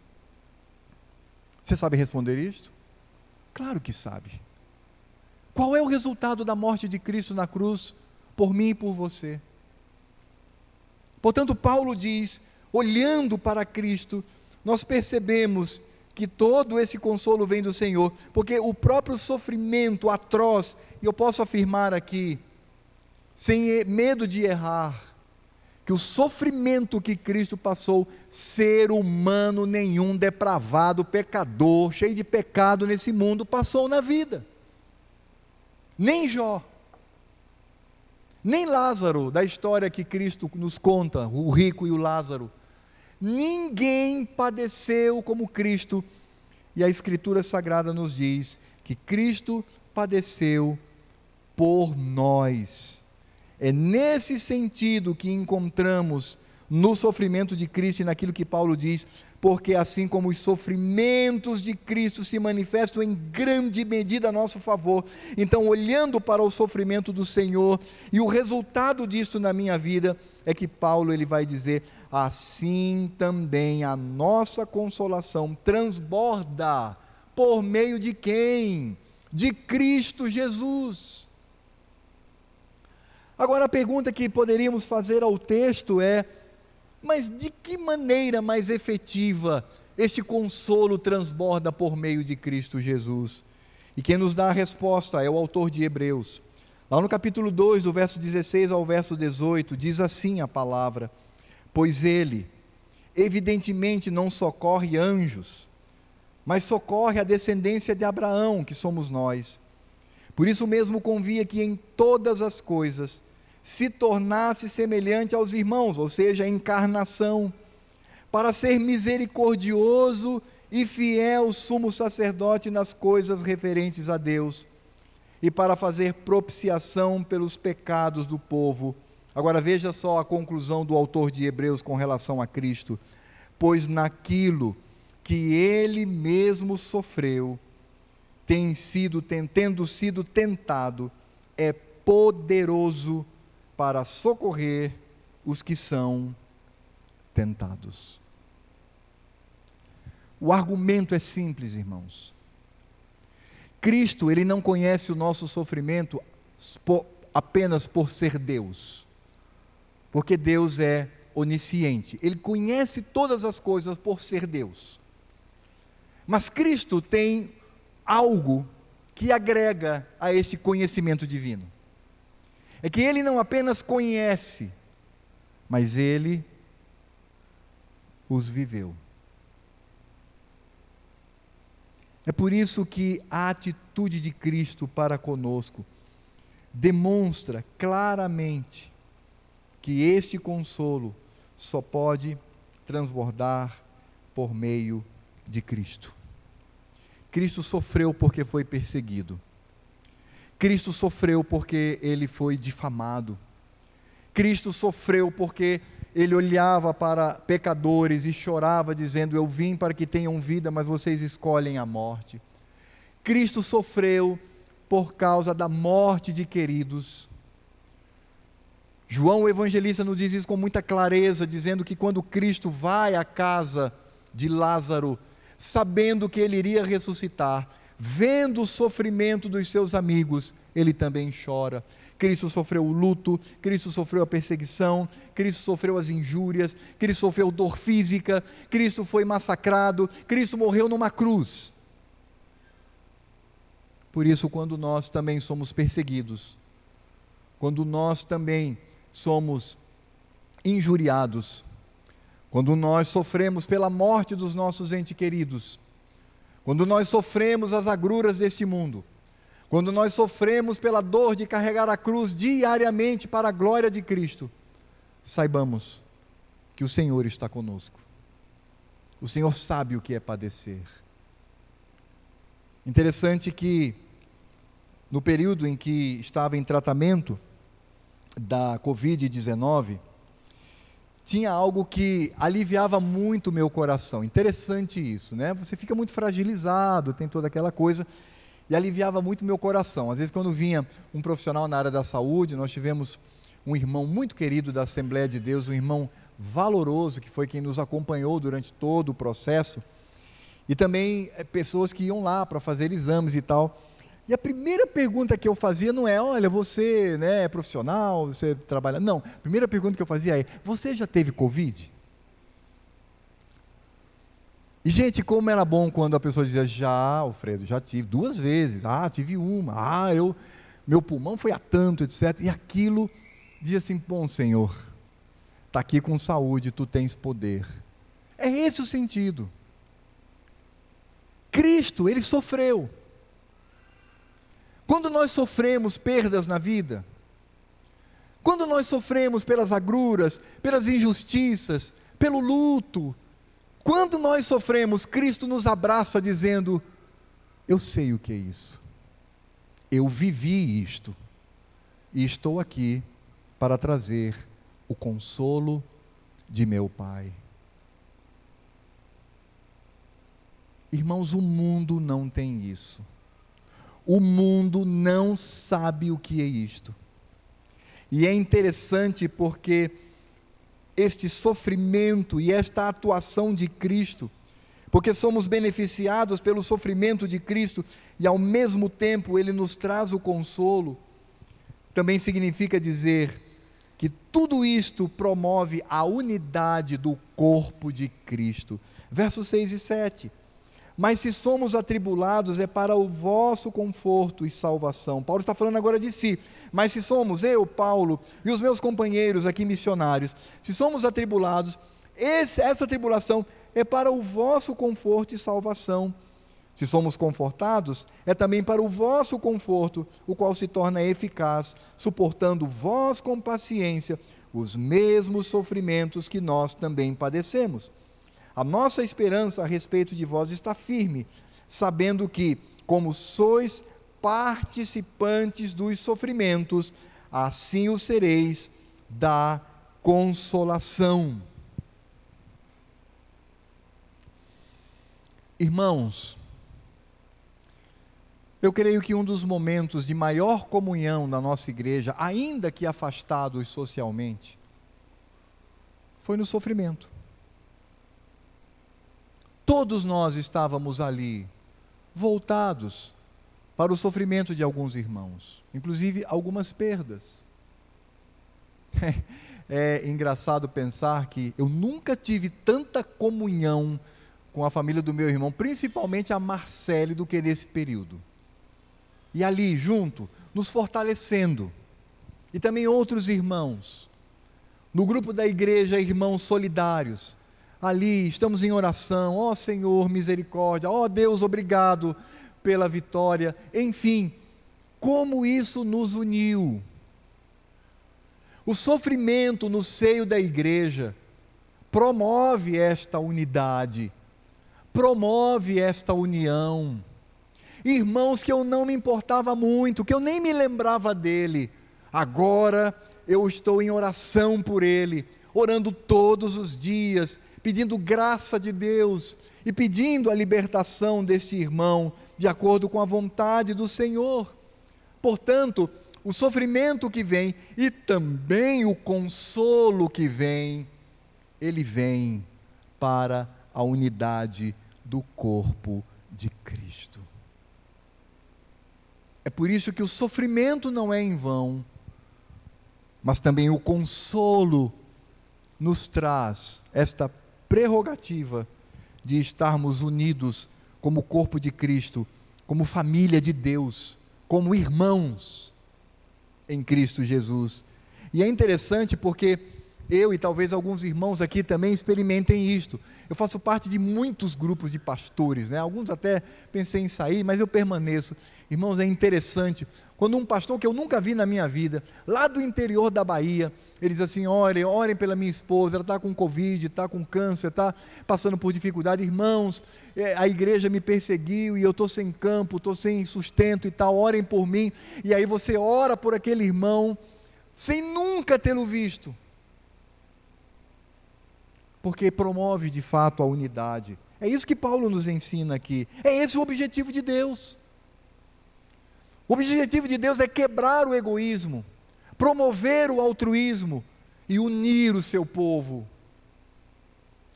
Você sabe responder isto? Claro que sabe. Qual é o resultado da morte de Cristo na cruz por mim e por você. Portanto, Paulo diz: olhando para Cristo, nós percebemos que todo esse consolo vem do Senhor, porque o próprio sofrimento atroz, e eu posso afirmar aqui, sem medo de errar, que o sofrimento que Cristo passou, ser humano nenhum, depravado, pecador, cheio de pecado nesse mundo, passou na vida. Nem Jó, nem Lázaro, da história que Cristo nos conta, o rico e o Lázaro, Ninguém padeceu como Cristo. E a Escritura Sagrada nos diz que Cristo padeceu por nós. É nesse sentido que encontramos no sofrimento de Cristo e naquilo que Paulo diz, porque assim como os sofrimentos de Cristo se manifestam em grande medida a nosso favor, então olhando para o sofrimento do Senhor e o resultado disso na minha vida é que Paulo ele vai dizer: assim também a nossa consolação transborda por meio de quem? De Cristo Jesus. Agora a pergunta que poderíamos fazer ao texto é: mas de que maneira mais efetiva esse consolo transborda por meio de Cristo Jesus? E quem nos dá a resposta é o autor de Hebreus. Lá no capítulo 2, do verso 16 ao verso 18, diz assim a palavra: Pois ele, evidentemente, não socorre anjos, mas socorre a descendência de Abraão, que somos nós. Por isso mesmo convia que em todas as coisas se tornasse semelhante aos irmãos, ou seja, a encarnação, para ser misericordioso e fiel sumo sacerdote nas coisas referentes a Deus, e para fazer propiciação pelos pecados do povo. Agora veja só a conclusão do autor de Hebreus com relação a Cristo. Pois naquilo que ele mesmo sofreu, tem sido, tendo sido tentado, é poderoso para socorrer os que são tentados. O argumento é simples, irmãos. Cristo, ele não conhece o nosso sofrimento apenas por ser Deus. Porque Deus é onisciente. Ele conhece todas as coisas por ser Deus. Mas Cristo tem algo que agrega a esse conhecimento divino é que ele não apenas conhece, mas ele os viveu. É por isso que a atitude de Cristo para conosco demonstra claramente que este consolo só pode transbordar por meio de Cristo. Cristo sofreu porque foi perseguido. Cristo sofreu porque ele foi difamado. Cristo sofreu porque ele olhava para pecadores e chorava, dizendo: Eu vim para que tenham vida, mas vocês escolhem a morte. Cristo sofreu por causa da morte de queridos. João o evangelista nos diz isso com muita clareza, dizendo que quando Cristo vai à casa de Lázaro, sabendo que ele iria ressuscitar, vendo o sofrimento dos seus amigos, ele também chora. Cristo sofreu o luto, Cristo sofreu a perseguição, Cristo sofreu as injúrias, Cristo sofreu dor física, Cristo foi massacrado, Cristo morreu numa cruz. Por isso, quando nós também somos perseguidos, quando nós também somos injuriados, quando nós sofremos pela morte dos nossos entes queridos, quando nós sofremos as agruras deste mundo, quando nós sofremos pela dor de carregar a cruz diariamente para a glória de Cristo, saibamos que o Senhor está conosco. O Senhor sabe o que é padecer. Interessante que, no período em que estava em tratamento da Covid-19, tinha algo que aliviava muito o meu coração. Interessante isso, né? Você fica muito fragilizado, tem toda aquela coisa, e aliviava muito o meu coração. Às vezes, quando vinha um profissional na área da saúde, nós tivemos um irmão muito querido da Assembleia de Deus, um irmão valoroso, que foi quem nos acompanhou durante todo o processo, e também é, pessoas que iam lá para fazer exames e tal. E a primeira pergunta que eu fazia não é, olha, você né, é profissional, você trabalha. Não, a primeira pergunta que eu fazia é: você já teve Covid? E, gente, como era bom quando a pessoa dizia, já, Alfredo, já tive duas vezes, ah, tive uma, ah, eu, meu pulmão foi a tanto, etc. E aquilo dizia assim, bom Senhor, está aqui com saúde, tu tens poder. É esse o sentido. Cristo, ele sofreu. Quando nós sofremos perdas na vida, quando nós sofremos pelas agruras, pelas injustiças, pelo luto, quando nós sofremos, Cristo nos abraça dizendo: Eu sei o que é isso, eu vivi isto, e estou aqui para trazer o consolo de meu Pai. Irmãos, o mundo não tem isso. O mundo não sabe o que é isto. E é interessante porque este sofrimento e esta atuação de Cristo, porque somos beneficiados pelo sofrimento de Cristo e ao mesmo tempo ele nos traz o consolo, também significa dizer que tudo isto promove a unidade do corpo de Cristo. Versos 6 e 7. Mas se somos atribulados, é para o vosso conforto e salvação. Paulo está falando agora de si. Mas se somos, eu, Paulo, e os meus companheiros aqui missionários, se somos atribulados, esse, essa tribulação é para o vosso conforto e salvação. Se somos confortados, é também para o vosso conforto, o qual se torna eficaz, suportando vós com paciência os mesmos sofrimentos que nós também padecemos. A nossa esperança a respeito de vós está firme, sabendo que, como sois participantes dos sofrimentos, assim o sereis da consolação. Irmãos, eu creio que um dos momentos de maior comunhão na nossa igreja, ainda que afastados socialmente, foi no sofrimento. Todos nós estávamos ali, voltados para o sofrimento de alguns irmãos, inclusive algumas perdas. É, é engraçado pensar que eu nunca tive tanta comunhão com a família do meu irmão, principalmente a Marcele, do que nesse período. E ali, junto, nos fortalecendo. E também outros irmãos. No grupo da igreja, irmãos solidários, ali, estamos em oração, ó oh, Senhor, misericórdia, ó oh, Deus, obrigado pela vitória. Enfim, como isso nos uniu. O sofrimento no seio da igreja promove esta unidade, promove esta união. Irmãos que eu não me importava muito, que eu nem me lembrava dele, agora eu estou em oração por ele, orando todos os dias, pedindo graça de Deus e pedindo a libertação deste irmão, de acordo com a vontade do Senhor. Portanto, o sofrimento que vem e também o consolo que vem, ele vem para a unidade do corpo de Cristo. É por isso que o sofrimento não é em vão, mas também o consolo nos traz esta prerrogativa de estarmos unidos como corpo de Cristo, como família de Deus, como irmãos em Cristo Jesus. E é interessante porque eu e talvez alguns irmãos aqui também experimentem isto. Eu faço parte de muitos grupos de pastores, né? alguns até pensei em sair, mas eu permaneço. Irmãos, é interessante quando um pastor que eu nunca vi na minha vida, lá do interior da Bahia, ele diz assim: orem, orem pela minha esposa, ela está com Covid, está com câncer, está passando por dificuldade. Irmãos, é, a igreja me perseguiu e eu estou sem campo, estou sem sustento e tal, orem por mim. E aí você ora por aquele irmão, sem nunca tê-lo visto, porque promove de fato a unidade. É isso que Paulo nos ensina aqui. É esse o objetivo de Deus. O objetivo de Deus é quebrar o egoísmo, promover o altruísmo e unir o seu povo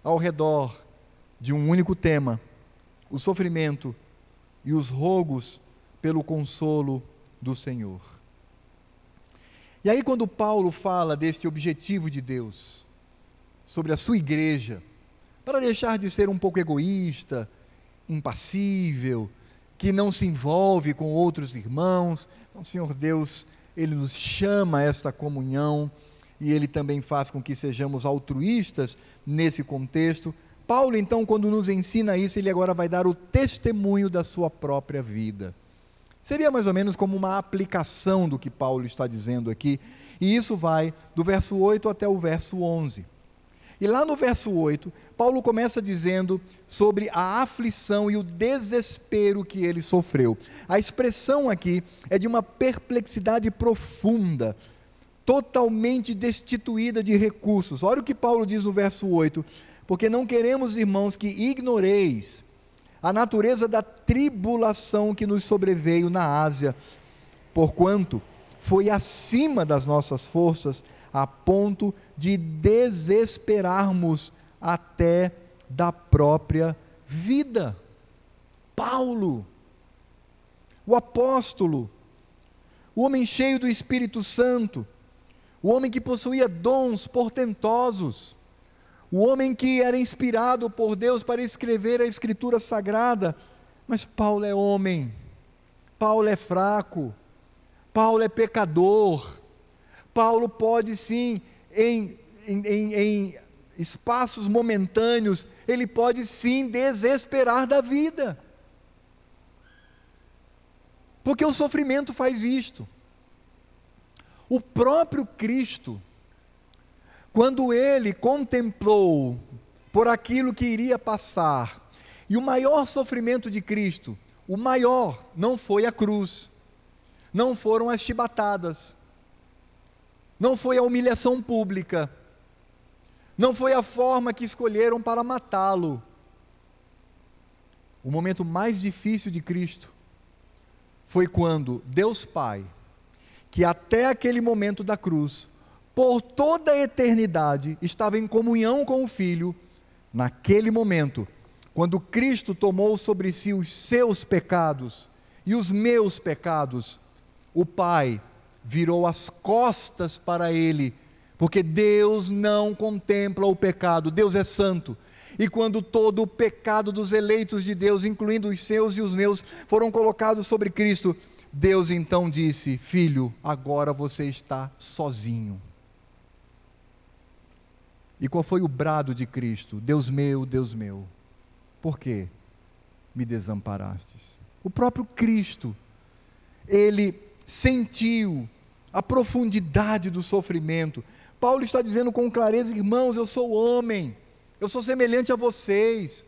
ao redor de um único tema: o sofrimento e os rogos pelo consolo do Senhor. E aí, quando Paulo fala deste objetivo de Deus sobre a sua igreja, para deixar de ser um pouco egoísta, impassível, que não se envolve com outros irmãos. Então, Senhor Deus, Ele nos chama a esta comunhão e Ele também faz com que sejamos altruístas nesse contexto. Paulo, então, quando nos ensina isso, ele agora vai dar o testemunho da sua própria vida. Seria mais ou menos como uma aplicação do que Paulo está dizendo aqui, e isso vai do verso 8 até o verso 11. E lá no verso 8, Paulo começa dizendo sobre a aflição e o desespero que ele sofreu. A expressão aqui é de uma perplexidade profunda, totalmente destituída de recursos. Olha o que Paulo diz no verso 8: Porque não queremos, irmãos, que ignoreis a natureza da tribulação que nos sobreveio na Ásia, porquanto foi acima das nossas forças, a ponto de desesperarmos até da própria vida. Paulo, o apóstolo, o homem cheio do Espírito Santo, o homem que possuía dons portentosos, o homem que era inspirado por Deus para escrever a Escritura Sagrada, mas Paulo é homem, Paulo é fraco, Paulo é pecador, Paulo pode sim, em, em, em, em espaços momentâneos, ele pode sim desesperar da vida. Porque o sofrimento faz isto. O próprio Cristo, quando ele contemplou por aquilo que iria passar, e o maior sofrimento de Cristo, o maior, não foi a cruz, não foram as chibatadas, não foi a humilhação pública, não foi a forma que escolheram para matá-lo. O momento mais difícil de Cristo foi quando Deus Pai, que até aquele momento da cruz, por toda a eternidade, estava em comunhão com o Filho, naquele momento, quando Cristo tomou sobre si os seus pecados e os meus pecados, o Pai virou as costas para ele, porque Deus não contempla o pecado, Deus é santo. E quando todo o pecado dos eleitos de Deus, incluindo os seus e os meus, foram colocados sobre Cristo, Deus então disse: Filho, agora você está sozinho. E qual foi o brado de Cristo? Deus meu, Deus meu, por que me desamparastes? O próprio Cristo, ele sentiu a profundidade do sofrimento. Paulo está dizendo com clareza, irmãos, eu sou homem, eu sou semelhante a vocês.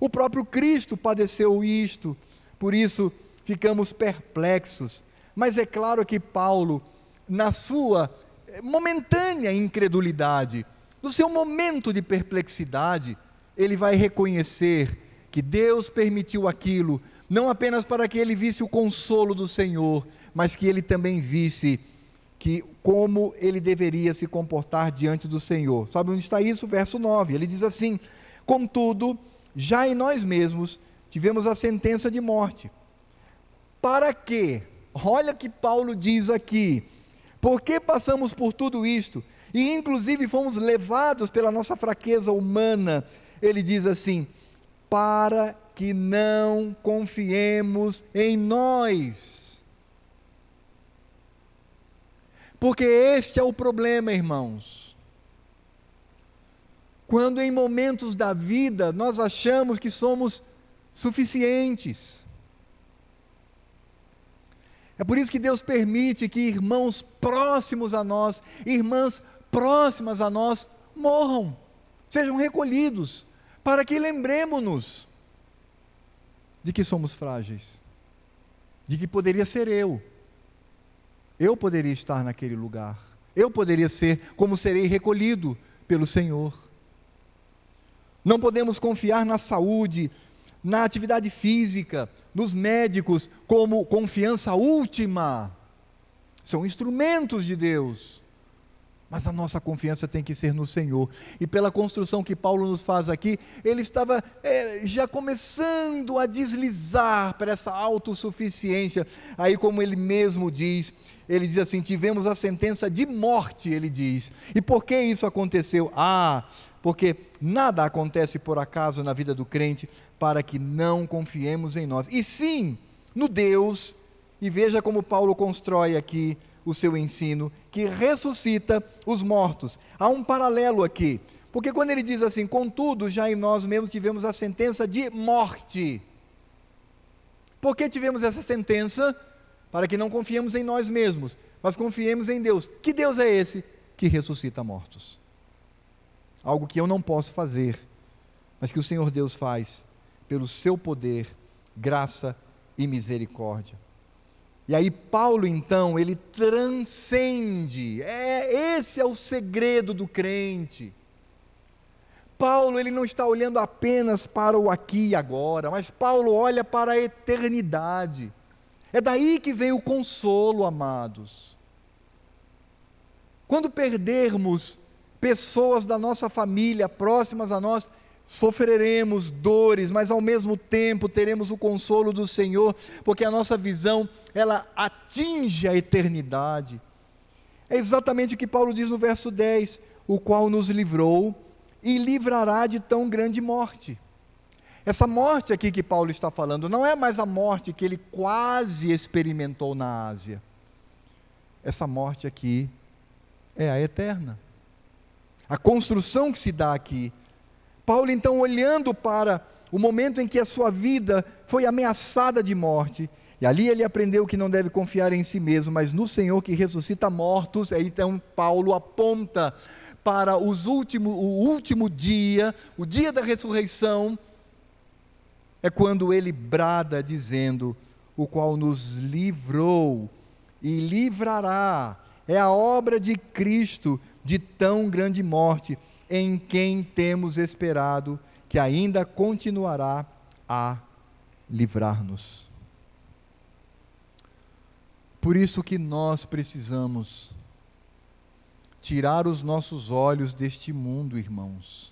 O próprio Cristo padeceu isto, por isso ficamos perplexos. Mas é claro que Paulo, na sua eh, momentânea incredulidade, no seu momento de perplexidade, ele vai reconhecer que Deus permitiu aquilo, não apenas para que ele visse o consolo do Senhor, mas que ele também visse que como ele deveria se comportar diante do Senhor. Sabe onde está isso? Verso 9. Ele diz assim: Contudo, já em nós mesmos tivemos a sentença de morte. Para quê? Olha que Paulo diz aqui. Por que passamos por tudo isto? E inclusive fomos levados pela nossa fraqueza humana. Ele diz assim: para que não confiemos em nós Porque este é o problema, irmãos. Quando em momentos da vida nós achamos que somos suficientes. É por isso que Deus permite que irmãos próximos a nós, irmãs próximas a nós, morram, sejam recolhidos, para que lembremos-nos de que somos frágeis, de que poderia ser eu eu poderia estar naquele lugar. Eu poderia ser como serei recolhido pelo Senhor. Não podemos confiar na saúde, na atividade física, nos médicos como confiança última. São instrumentos de Deus. Mas a nossa confiança tem que ser no Senhor. E pela construção que Paulo nos faz aqui, ele estava é, já começando a deslizar para essa autossuficiência. Aí, como ele mesmo diz, ele diz assim: tivemos a sentença de morte, ele diz. E por que isso aconteceu? Ah, porque nada acontece por acaso na vida do crente para que não confiemos em nós. E sim, no Deus, e veja como Paulo constrói aqui o seu ensino, que ressuscita os mortos. Há um paralelo aqui, porque quando ele diz assim, contudo, já em nós mesmos tivemos a sentença de morte. Por que tivemos essa sentença? Para que não confiemos em nós mesmos, mas confiemos em Deus. Que Deus é esse que ressuscita mortos? algo que eu não posso fazer, mas que o Senhor Deus faz pelo seu poder, graça e misericórdia. E aí Paulo então, ele transcende. É esse é o segredo do crente. Paulo, ele não está olhando apenas para o aqui e agora, mas Paulo olha para a eternidade. É daí que vem o consolo, amados. Quando perdermos pessoas da nossa família próximas a nós, sofreremos dores, mas ao mesmo tempo teremos o consolo do Senhor, porque a nossa visão, ela atinge a eternidade. É exatamente o que Paulo diz no verso 10: o qual nos livrou e livrará de tão grande morte. Essa morte aqui que Paulo está falando não é mais a morte que ele quase experimentou na Ásia. Essa morte aqui é a eterna a construção que se dá aqui. Paulo, então, olhando para o momento em que a sua vida foi ameaçada de morte, e ali ele aprendeu que não deve confiar em si mesmo, mas no Senhor que ressuscita mortos. Aí então Paulo aponta para os o último dia, o dia da ressurreição, é quando ele brada dizendo: O qual nos livrou e livrará. É a obra de Cristo de tão grande morte, em quem temos esperado que ainda continuará a livrar-nos. Por isso que nós precisamos tirar os nossos olhos deste mundo, irmãos,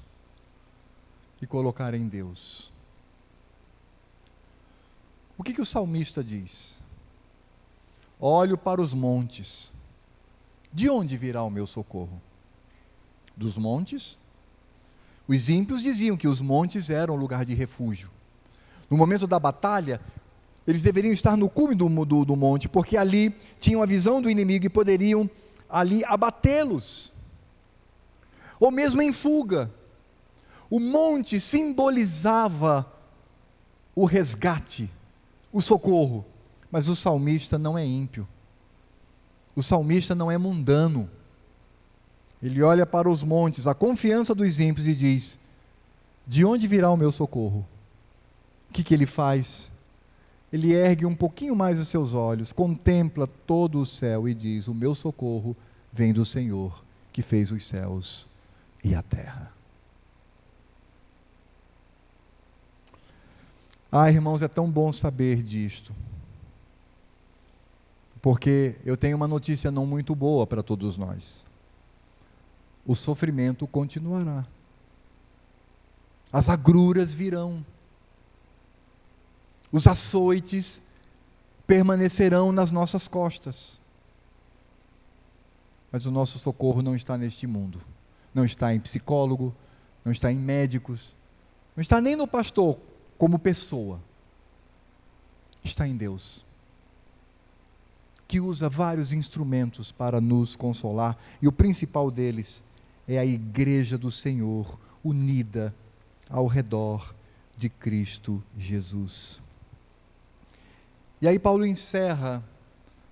e colocar em Deus. O que, que o salmista diz? Olho para os montes de onde virá o meu socorro? Dos montes? Os ímpios diziam que os montes eram lugar de refúgio. No momento da batalha, eles deveriam estar no cume do, do, do monte, porque ali tinham a visão do inimigo e poderiam ali abatê-los. Ou mesmo em fuga. O monte simbolizava o resgate, o socorro. Mas o salmista não é ímpio. O salmista não é mundano. Ele olha para os montes, a confiança dos ímpios e diz: De onde virá o meu socorro? O que, que ele faz? Ele ergue um pouquinho mais os seus olhos, contempla todo o céu e diz: O meu socorro vem do Senhor, que fez os céus e a terra. Ah, irmãos, é tão bom saber disto porque eu tenho uma notícia não muito boa para todos nós. O sofrimento continuará. As agruras virão. Os açoites permanecerão nas nossas costas. Mas o nosso socorro não está neste mundo. Não está em psicólogo, não está em médicos, não está nem no pastor como pessoa. Está em Deus que usa vários instrumentos para nos consolar, e o principal deles é a igreja do Senhor, unida ao redor de Cristo Jesus. E aí Paulo encerra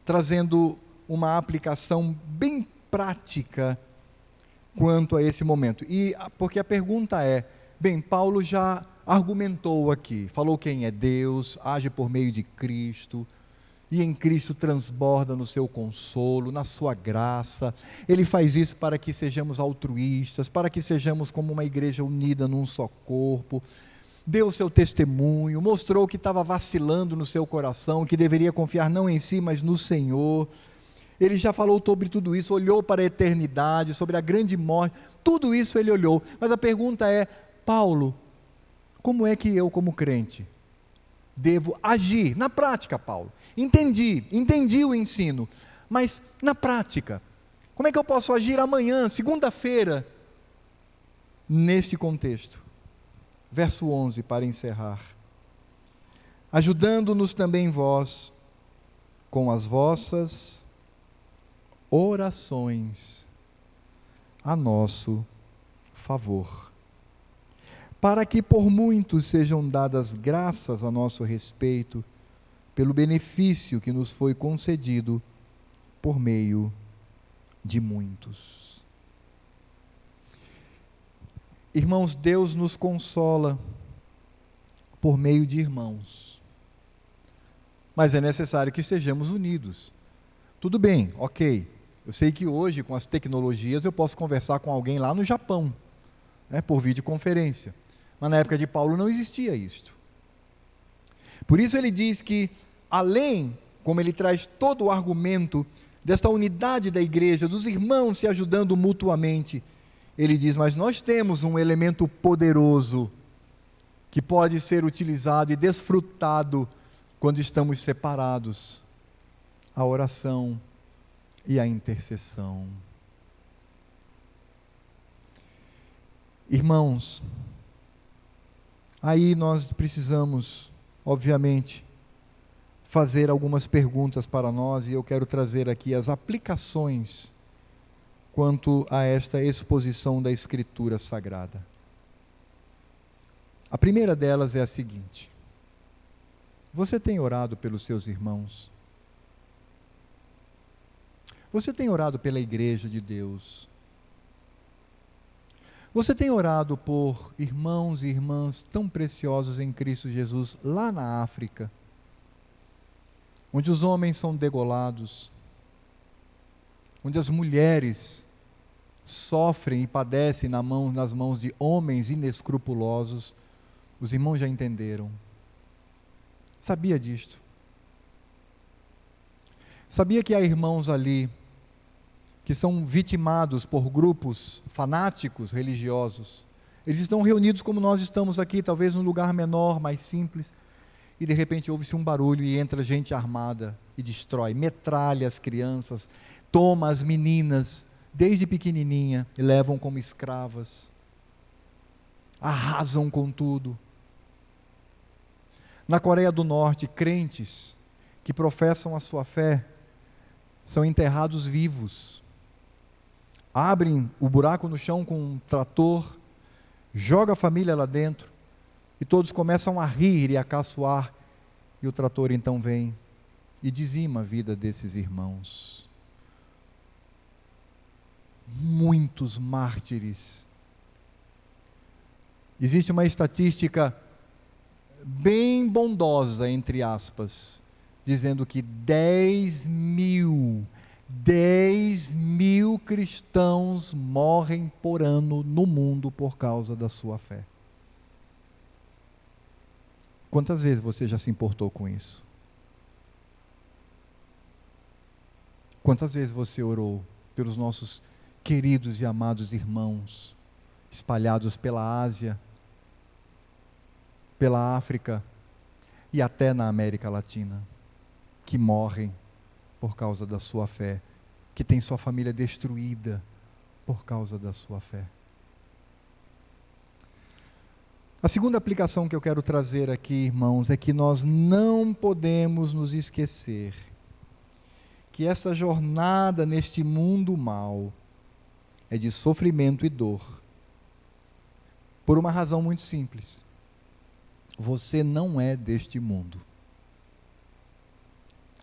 trazendo uma aplicação bem prática quanto a esse momento. E porque a pergunta é, bem, Paulo já argumentou aqui, falou quem é Deus, age por meio de Cristo, e em Cristo transborda no seu consolo, na sua graça. Ele faz isso para que sejamos altruístas, para que sejamos como uma igreja unida num só corpo. Deu seu testemunho, mostrou que estava vacilando no seu coração, que deveria confiar não em si, mas no Senhor. Ele já falou sobre tudo isso, olhou para a eternidade, sobre a grande morte, tudo isso ele olhou. Mas a pergunta é: Paulo, como é que eu, como crente, devo agir na prática, Paulo? Entendi, entendi o ensino, mas na prática, como é que eu posso agir amanhã, segunda-feira, neste contexto. Verso 11, para encerrar. Ajudando-nos também vós com as vossas orações a nosso favor. Para que por muitos sejam dadas graças a nosso respeito, pelo benefício que nos foi concedido por meio de muitos. Irmãos, Deus nos consola por meio de irmãos. Mas é necessário que sejamos unidos. Tudo bem, ok. Eu sei que hoje, com as tecnologias, eu posso conversar com alguém lá no Japão, né, por videoconferência. Mas na época de Paulo não existia isto. Por isso ele diz que, além, como ele traz todo o argumento desta unidade da igreja, dos irmãos se ajudando mutuamente, ele diz: Mas nós temos um elemento poderoso que pode ser utilizado e desfrutado quando estamos separados a oração e a intercessão. Irmãos, aí nós precisamos, obviamente, fazer algumas perguntas para nós e eu quero trazer aqui as aplicações quanto a esta exposição da Escritura Sagrada. A primeira delas é a seguinte: Você tem orado pelos seus irmãos? Você tem orado pela Igreja de Deus? Você tem orado por irmãos e irmãs tão preciosos em Cristo Jesus lá na África? onde os homens são degolados, onde as mulheres sofrem e padecem na mão, nas mãos de homens inescrupulosos, os irmãos já entenderam. Sabia disto? Sabia que há irmãos ali que são vitimados por grupos fanáticos religiosos. Eles estão reunidos como nós estamos aqui, talvez num lugar menor, mais simples, e de repente ouve-se um barulho e entra gente armada e destrói, metralha as crianças, toma as meninas, desde pequenininha, e levam como escravas, arrasam com tudo. Na Coreia do Norte, crentes que professam a sua fé são enterrados vivos. Abrem o buraco no chão com um trator, joga a família lá dentro, e todos começam a rir e a caçoar. E o trator então vem e dizima a vida desses irmãos. Muitos mártires. Existe uma estatística bem bondosa, entre aspas, dizendo que 10 mil, 10 mil cristãos morrem por ano no mundo por causa da sua fé. Quantas vezes você já se importou com isso? Quantas vezes você orou pelos nossos queridos e amados irmãos espalhados pela Ásia, pela África e até na América Latina, que morrem por causa da sua fé, que tem sua família destruída por causa da sua fé? A segunda aplicação que eu quero trazer aqui, irmãos, é que nós não podemos nos esquecer que essa jornada neste mundo mal é de sofrimento e dor. Por uma razão muito simples. Você não é deste mundo.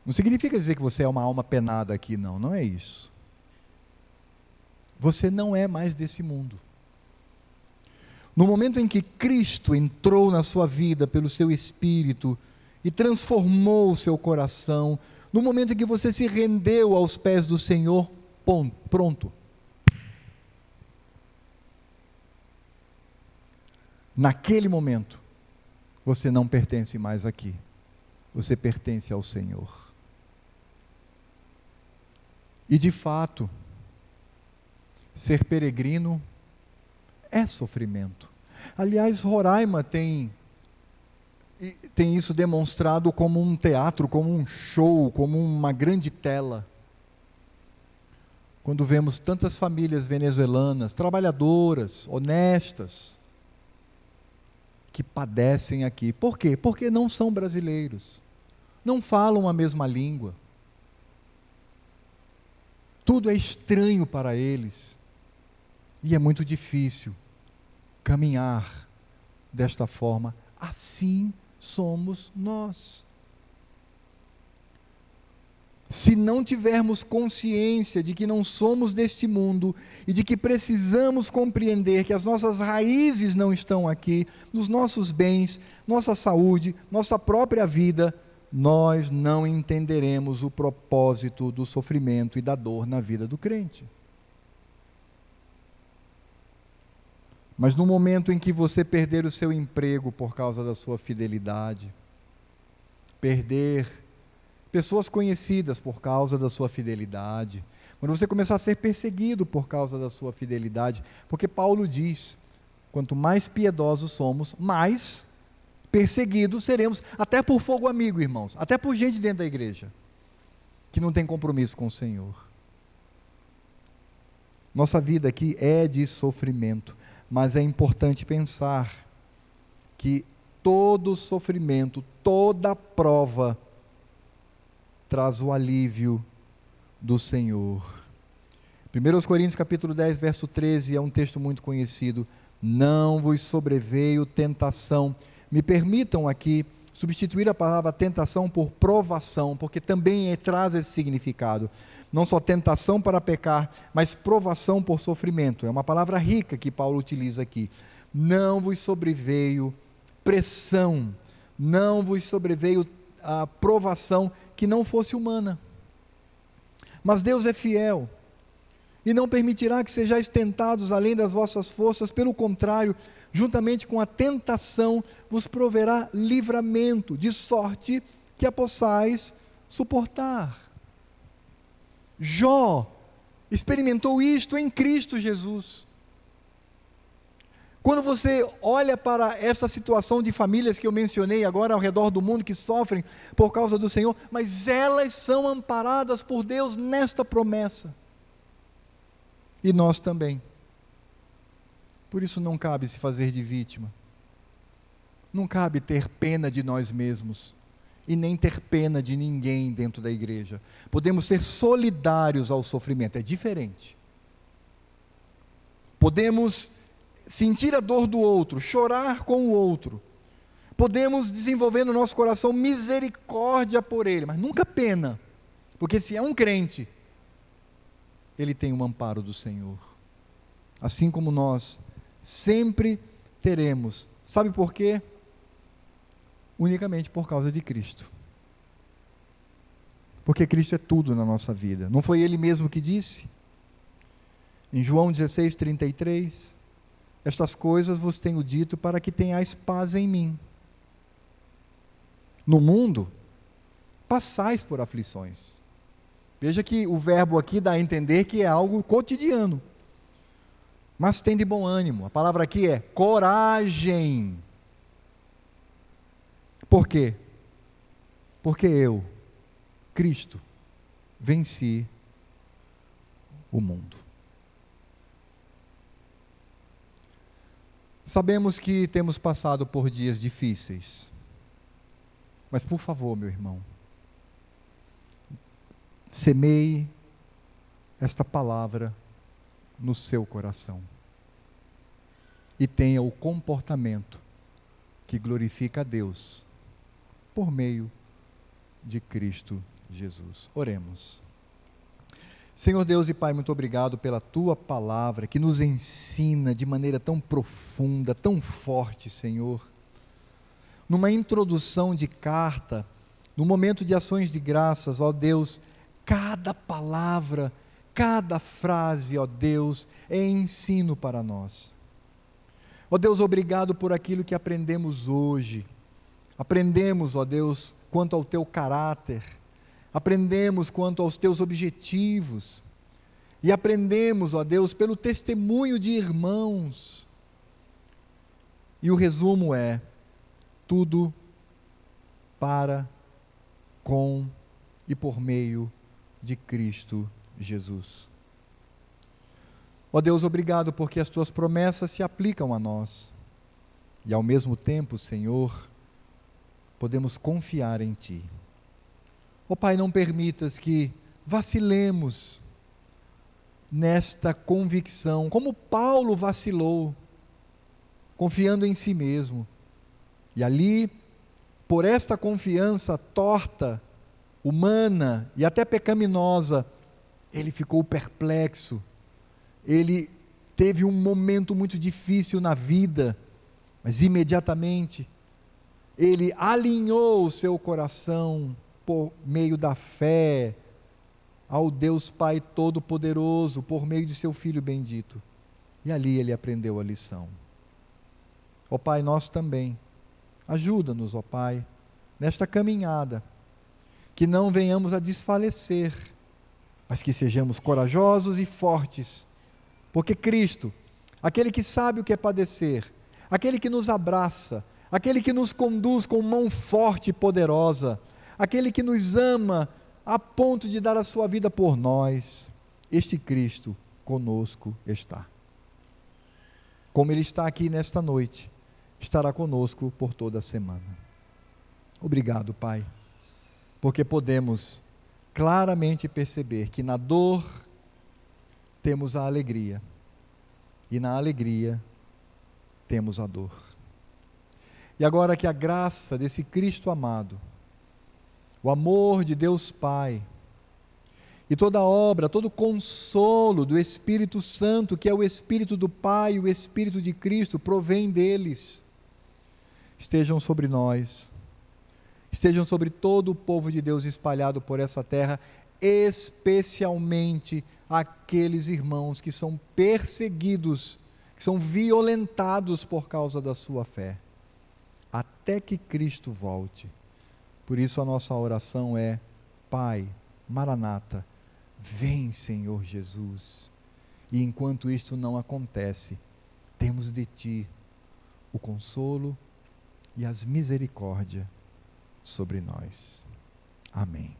Não significa dizer que você é uma alma penada aqui, não, não é isso. Você não é mais desse mundo. No momento em que Cristo entrou na sua vida pelo seu espírito e transformou o seu coração, no momento em que você se rendeu aos pés do Senhor, pronto. Naquele momento, você não pertence mais aqui. Você pertence ao Senhor. E de fato, ser peregrino é sofrimento. Aliás, Roraima tem tem isso demonstrado como um teatro, como um show, como uma grande tela. quando vemos tantas famílias venezuelanas, trabalhadoras, honestas, que padecem aqui. Por quê? Porque não são brasileiros, não falam a mesma língua. Tudo é estranho para eles e é muito difícil caminhar desta forma. Assim somos nós. Se não tivermos consciência de que não somos deste mundo e de que precisamos compreender que as nossas raízes não estão aqui, nos nossos bens, nossa saúde, nossa própria vida, nós não entenderemos o propósito do sofrimento e da dor na vida do crente. Mas no momento em que você perder o seu emprego por causa da sua fidelidade, perder pessoas conhecidas por causa da sua fidelidade, quando você começar a ser perseguido por causa da sua fidelidade, porque Paulo diz: quanto mais piedosos somos, mais perseguidos seremos, até por fogo amigo, irmãos, até por gente dentro da igreja que não tem compromisso com o Senhor. Nossa vida aqui é de sofrimento, mas é importante pensar que todo sofrimento, toda prova, traz o alívio do Senhor. 1 Coríntios capítulo 10, verso 13 é um texto muito conhecido. Não vos sobreveio tentação. Me permitam aqui substituir a palavra tentação por provação, porque também é, traz esse significado. Não só tentação para pecar, mas provação por sofrimento. É uma palavra rica que Paulo utiliza aqui. Não vos sobreveio pressão, não vos sobreveio a provação que não fosse humana. Mas Deus é fiel e não permitirá que sejais tentados além das vossas forças, pelo contrário, juntamente com a tentação, vos proverá livramento, de sorte que a possais suportar. Jó experimentou isto em Cristo Jesus. Quando você olha para essa situação de famílias que eu mencionei agora ao redor do mundo que sofrem por causa do Senhor, mas elas são amparadas por Deus nesta promessa. E nós também. Por isso não cabe se fazer de vítima. Não cabe ter pena de nós mesmos e nem ter pena de ninguém dentro da igreja. Podemos ser solidários ao sofrimento, é diferente. Podemos sentir a dor do outro, chorar com o outro. Podemos desenvolver no nosso coração misericórdia por ele, mas nunca pena, porque se é um crente, ele tem um amparo do Senhor. Assim como nós sempre teremos. Sabe por quê? Unicamente por causa de Cristo. Porque Cristo é tudo na nossa vida. Não foi Ele mesmo que disse? Em João 16, 33, estas coisas vos tenho dito para que tenhais paz em mim. No mundo, passais por aflições. Veja que o verbo aqui dá a entender que é algo cotidiano. Mas tem de bom ânimo. A palavra aqui é coragem. Por quê? Porque eu, Cristo, venci o mundo. Sabemos que temos passado por dias difíceis, mas por favor, meu irmão, semeie esta palavra no seu coração e tenha o comportamento que glorifica a Deus por meio de Cristo Jesus. Oremos. Senhor Deus e Pai, muito obrigado pela tua palavra que nos ensina de maneira tão profunda, tão forte, Senhor. Numa introdução de carta, no momento de ações de graças, ó Deus, cada palavra, cada frase, ó Deus, é ensino para nós. Ó Deus, obrigado por aquilo que aprendemos hoje. Aprendemos, ó Deus, quanto ao teu caráter aprendemos quanto aos teus objetivos, e aprendemos, ó Deus, pelo testemunho de irmãos. E o resumo é: tudo para, com e por meio de Cristo Jesus. Ó Deus, obrigado porque as tuas promessas se aplicam a nós. E ao mesmo tempo, Senhor, podemos confiar em Ti. Ó Pai, não permitas que vacilemos nesta convicção, como Paulo vacilou, confiando em si mesmo. E ali, por esta confiança torta, humana e até pecaminosa, ele ficou perplexo. Ele teve um momento muito difícil na vida, mas imediatamente ele alinhou o seu coração por meio da fé ao Deus Pai Todo-Poderoso, por meio de seu Filho bendito. E ali ele aprendeu a lição. Ó Pai, nós também. Ajuda-nos, ó Pai, nesta caminhada. Que não venhamos a desfalecer, mas que sejamos corajosos e fortes. Porque Cristo, aquele que sabe o que é padecer, aquele que nos abraça, aquele que nos conduz com mão forte e poderosa, aquele que nos ama a ponto de dar a sua vida por nós, este Cristo conosco está. Como Ele está aqui nesta noite, estará conosco por toda a semana. Obrigado, Pai, porque podemos claramente perceber que na dor temos a alegria e na alegria temos a dor. E agora que a graça desse Cristo amado, o amor de Deus Pai, e toda obra, todo consolo do Espírito Santo, que é o Espírito do Pai o Espírito de Cristo, provém deles, estejam sobre nós, estejam sobre todo o povo de Deus espalhado por essa terra, especialmente aqueles irmãos que são perseguidos, que são violentados por causa da sua fé até que Cristo volte. Por isso a nossa oração é: Pai, Maranata, vem, Senhor Jesus. E enquanto isto não acontece, temos de Ti o consolo e as misericórdias sobre nós. Amém.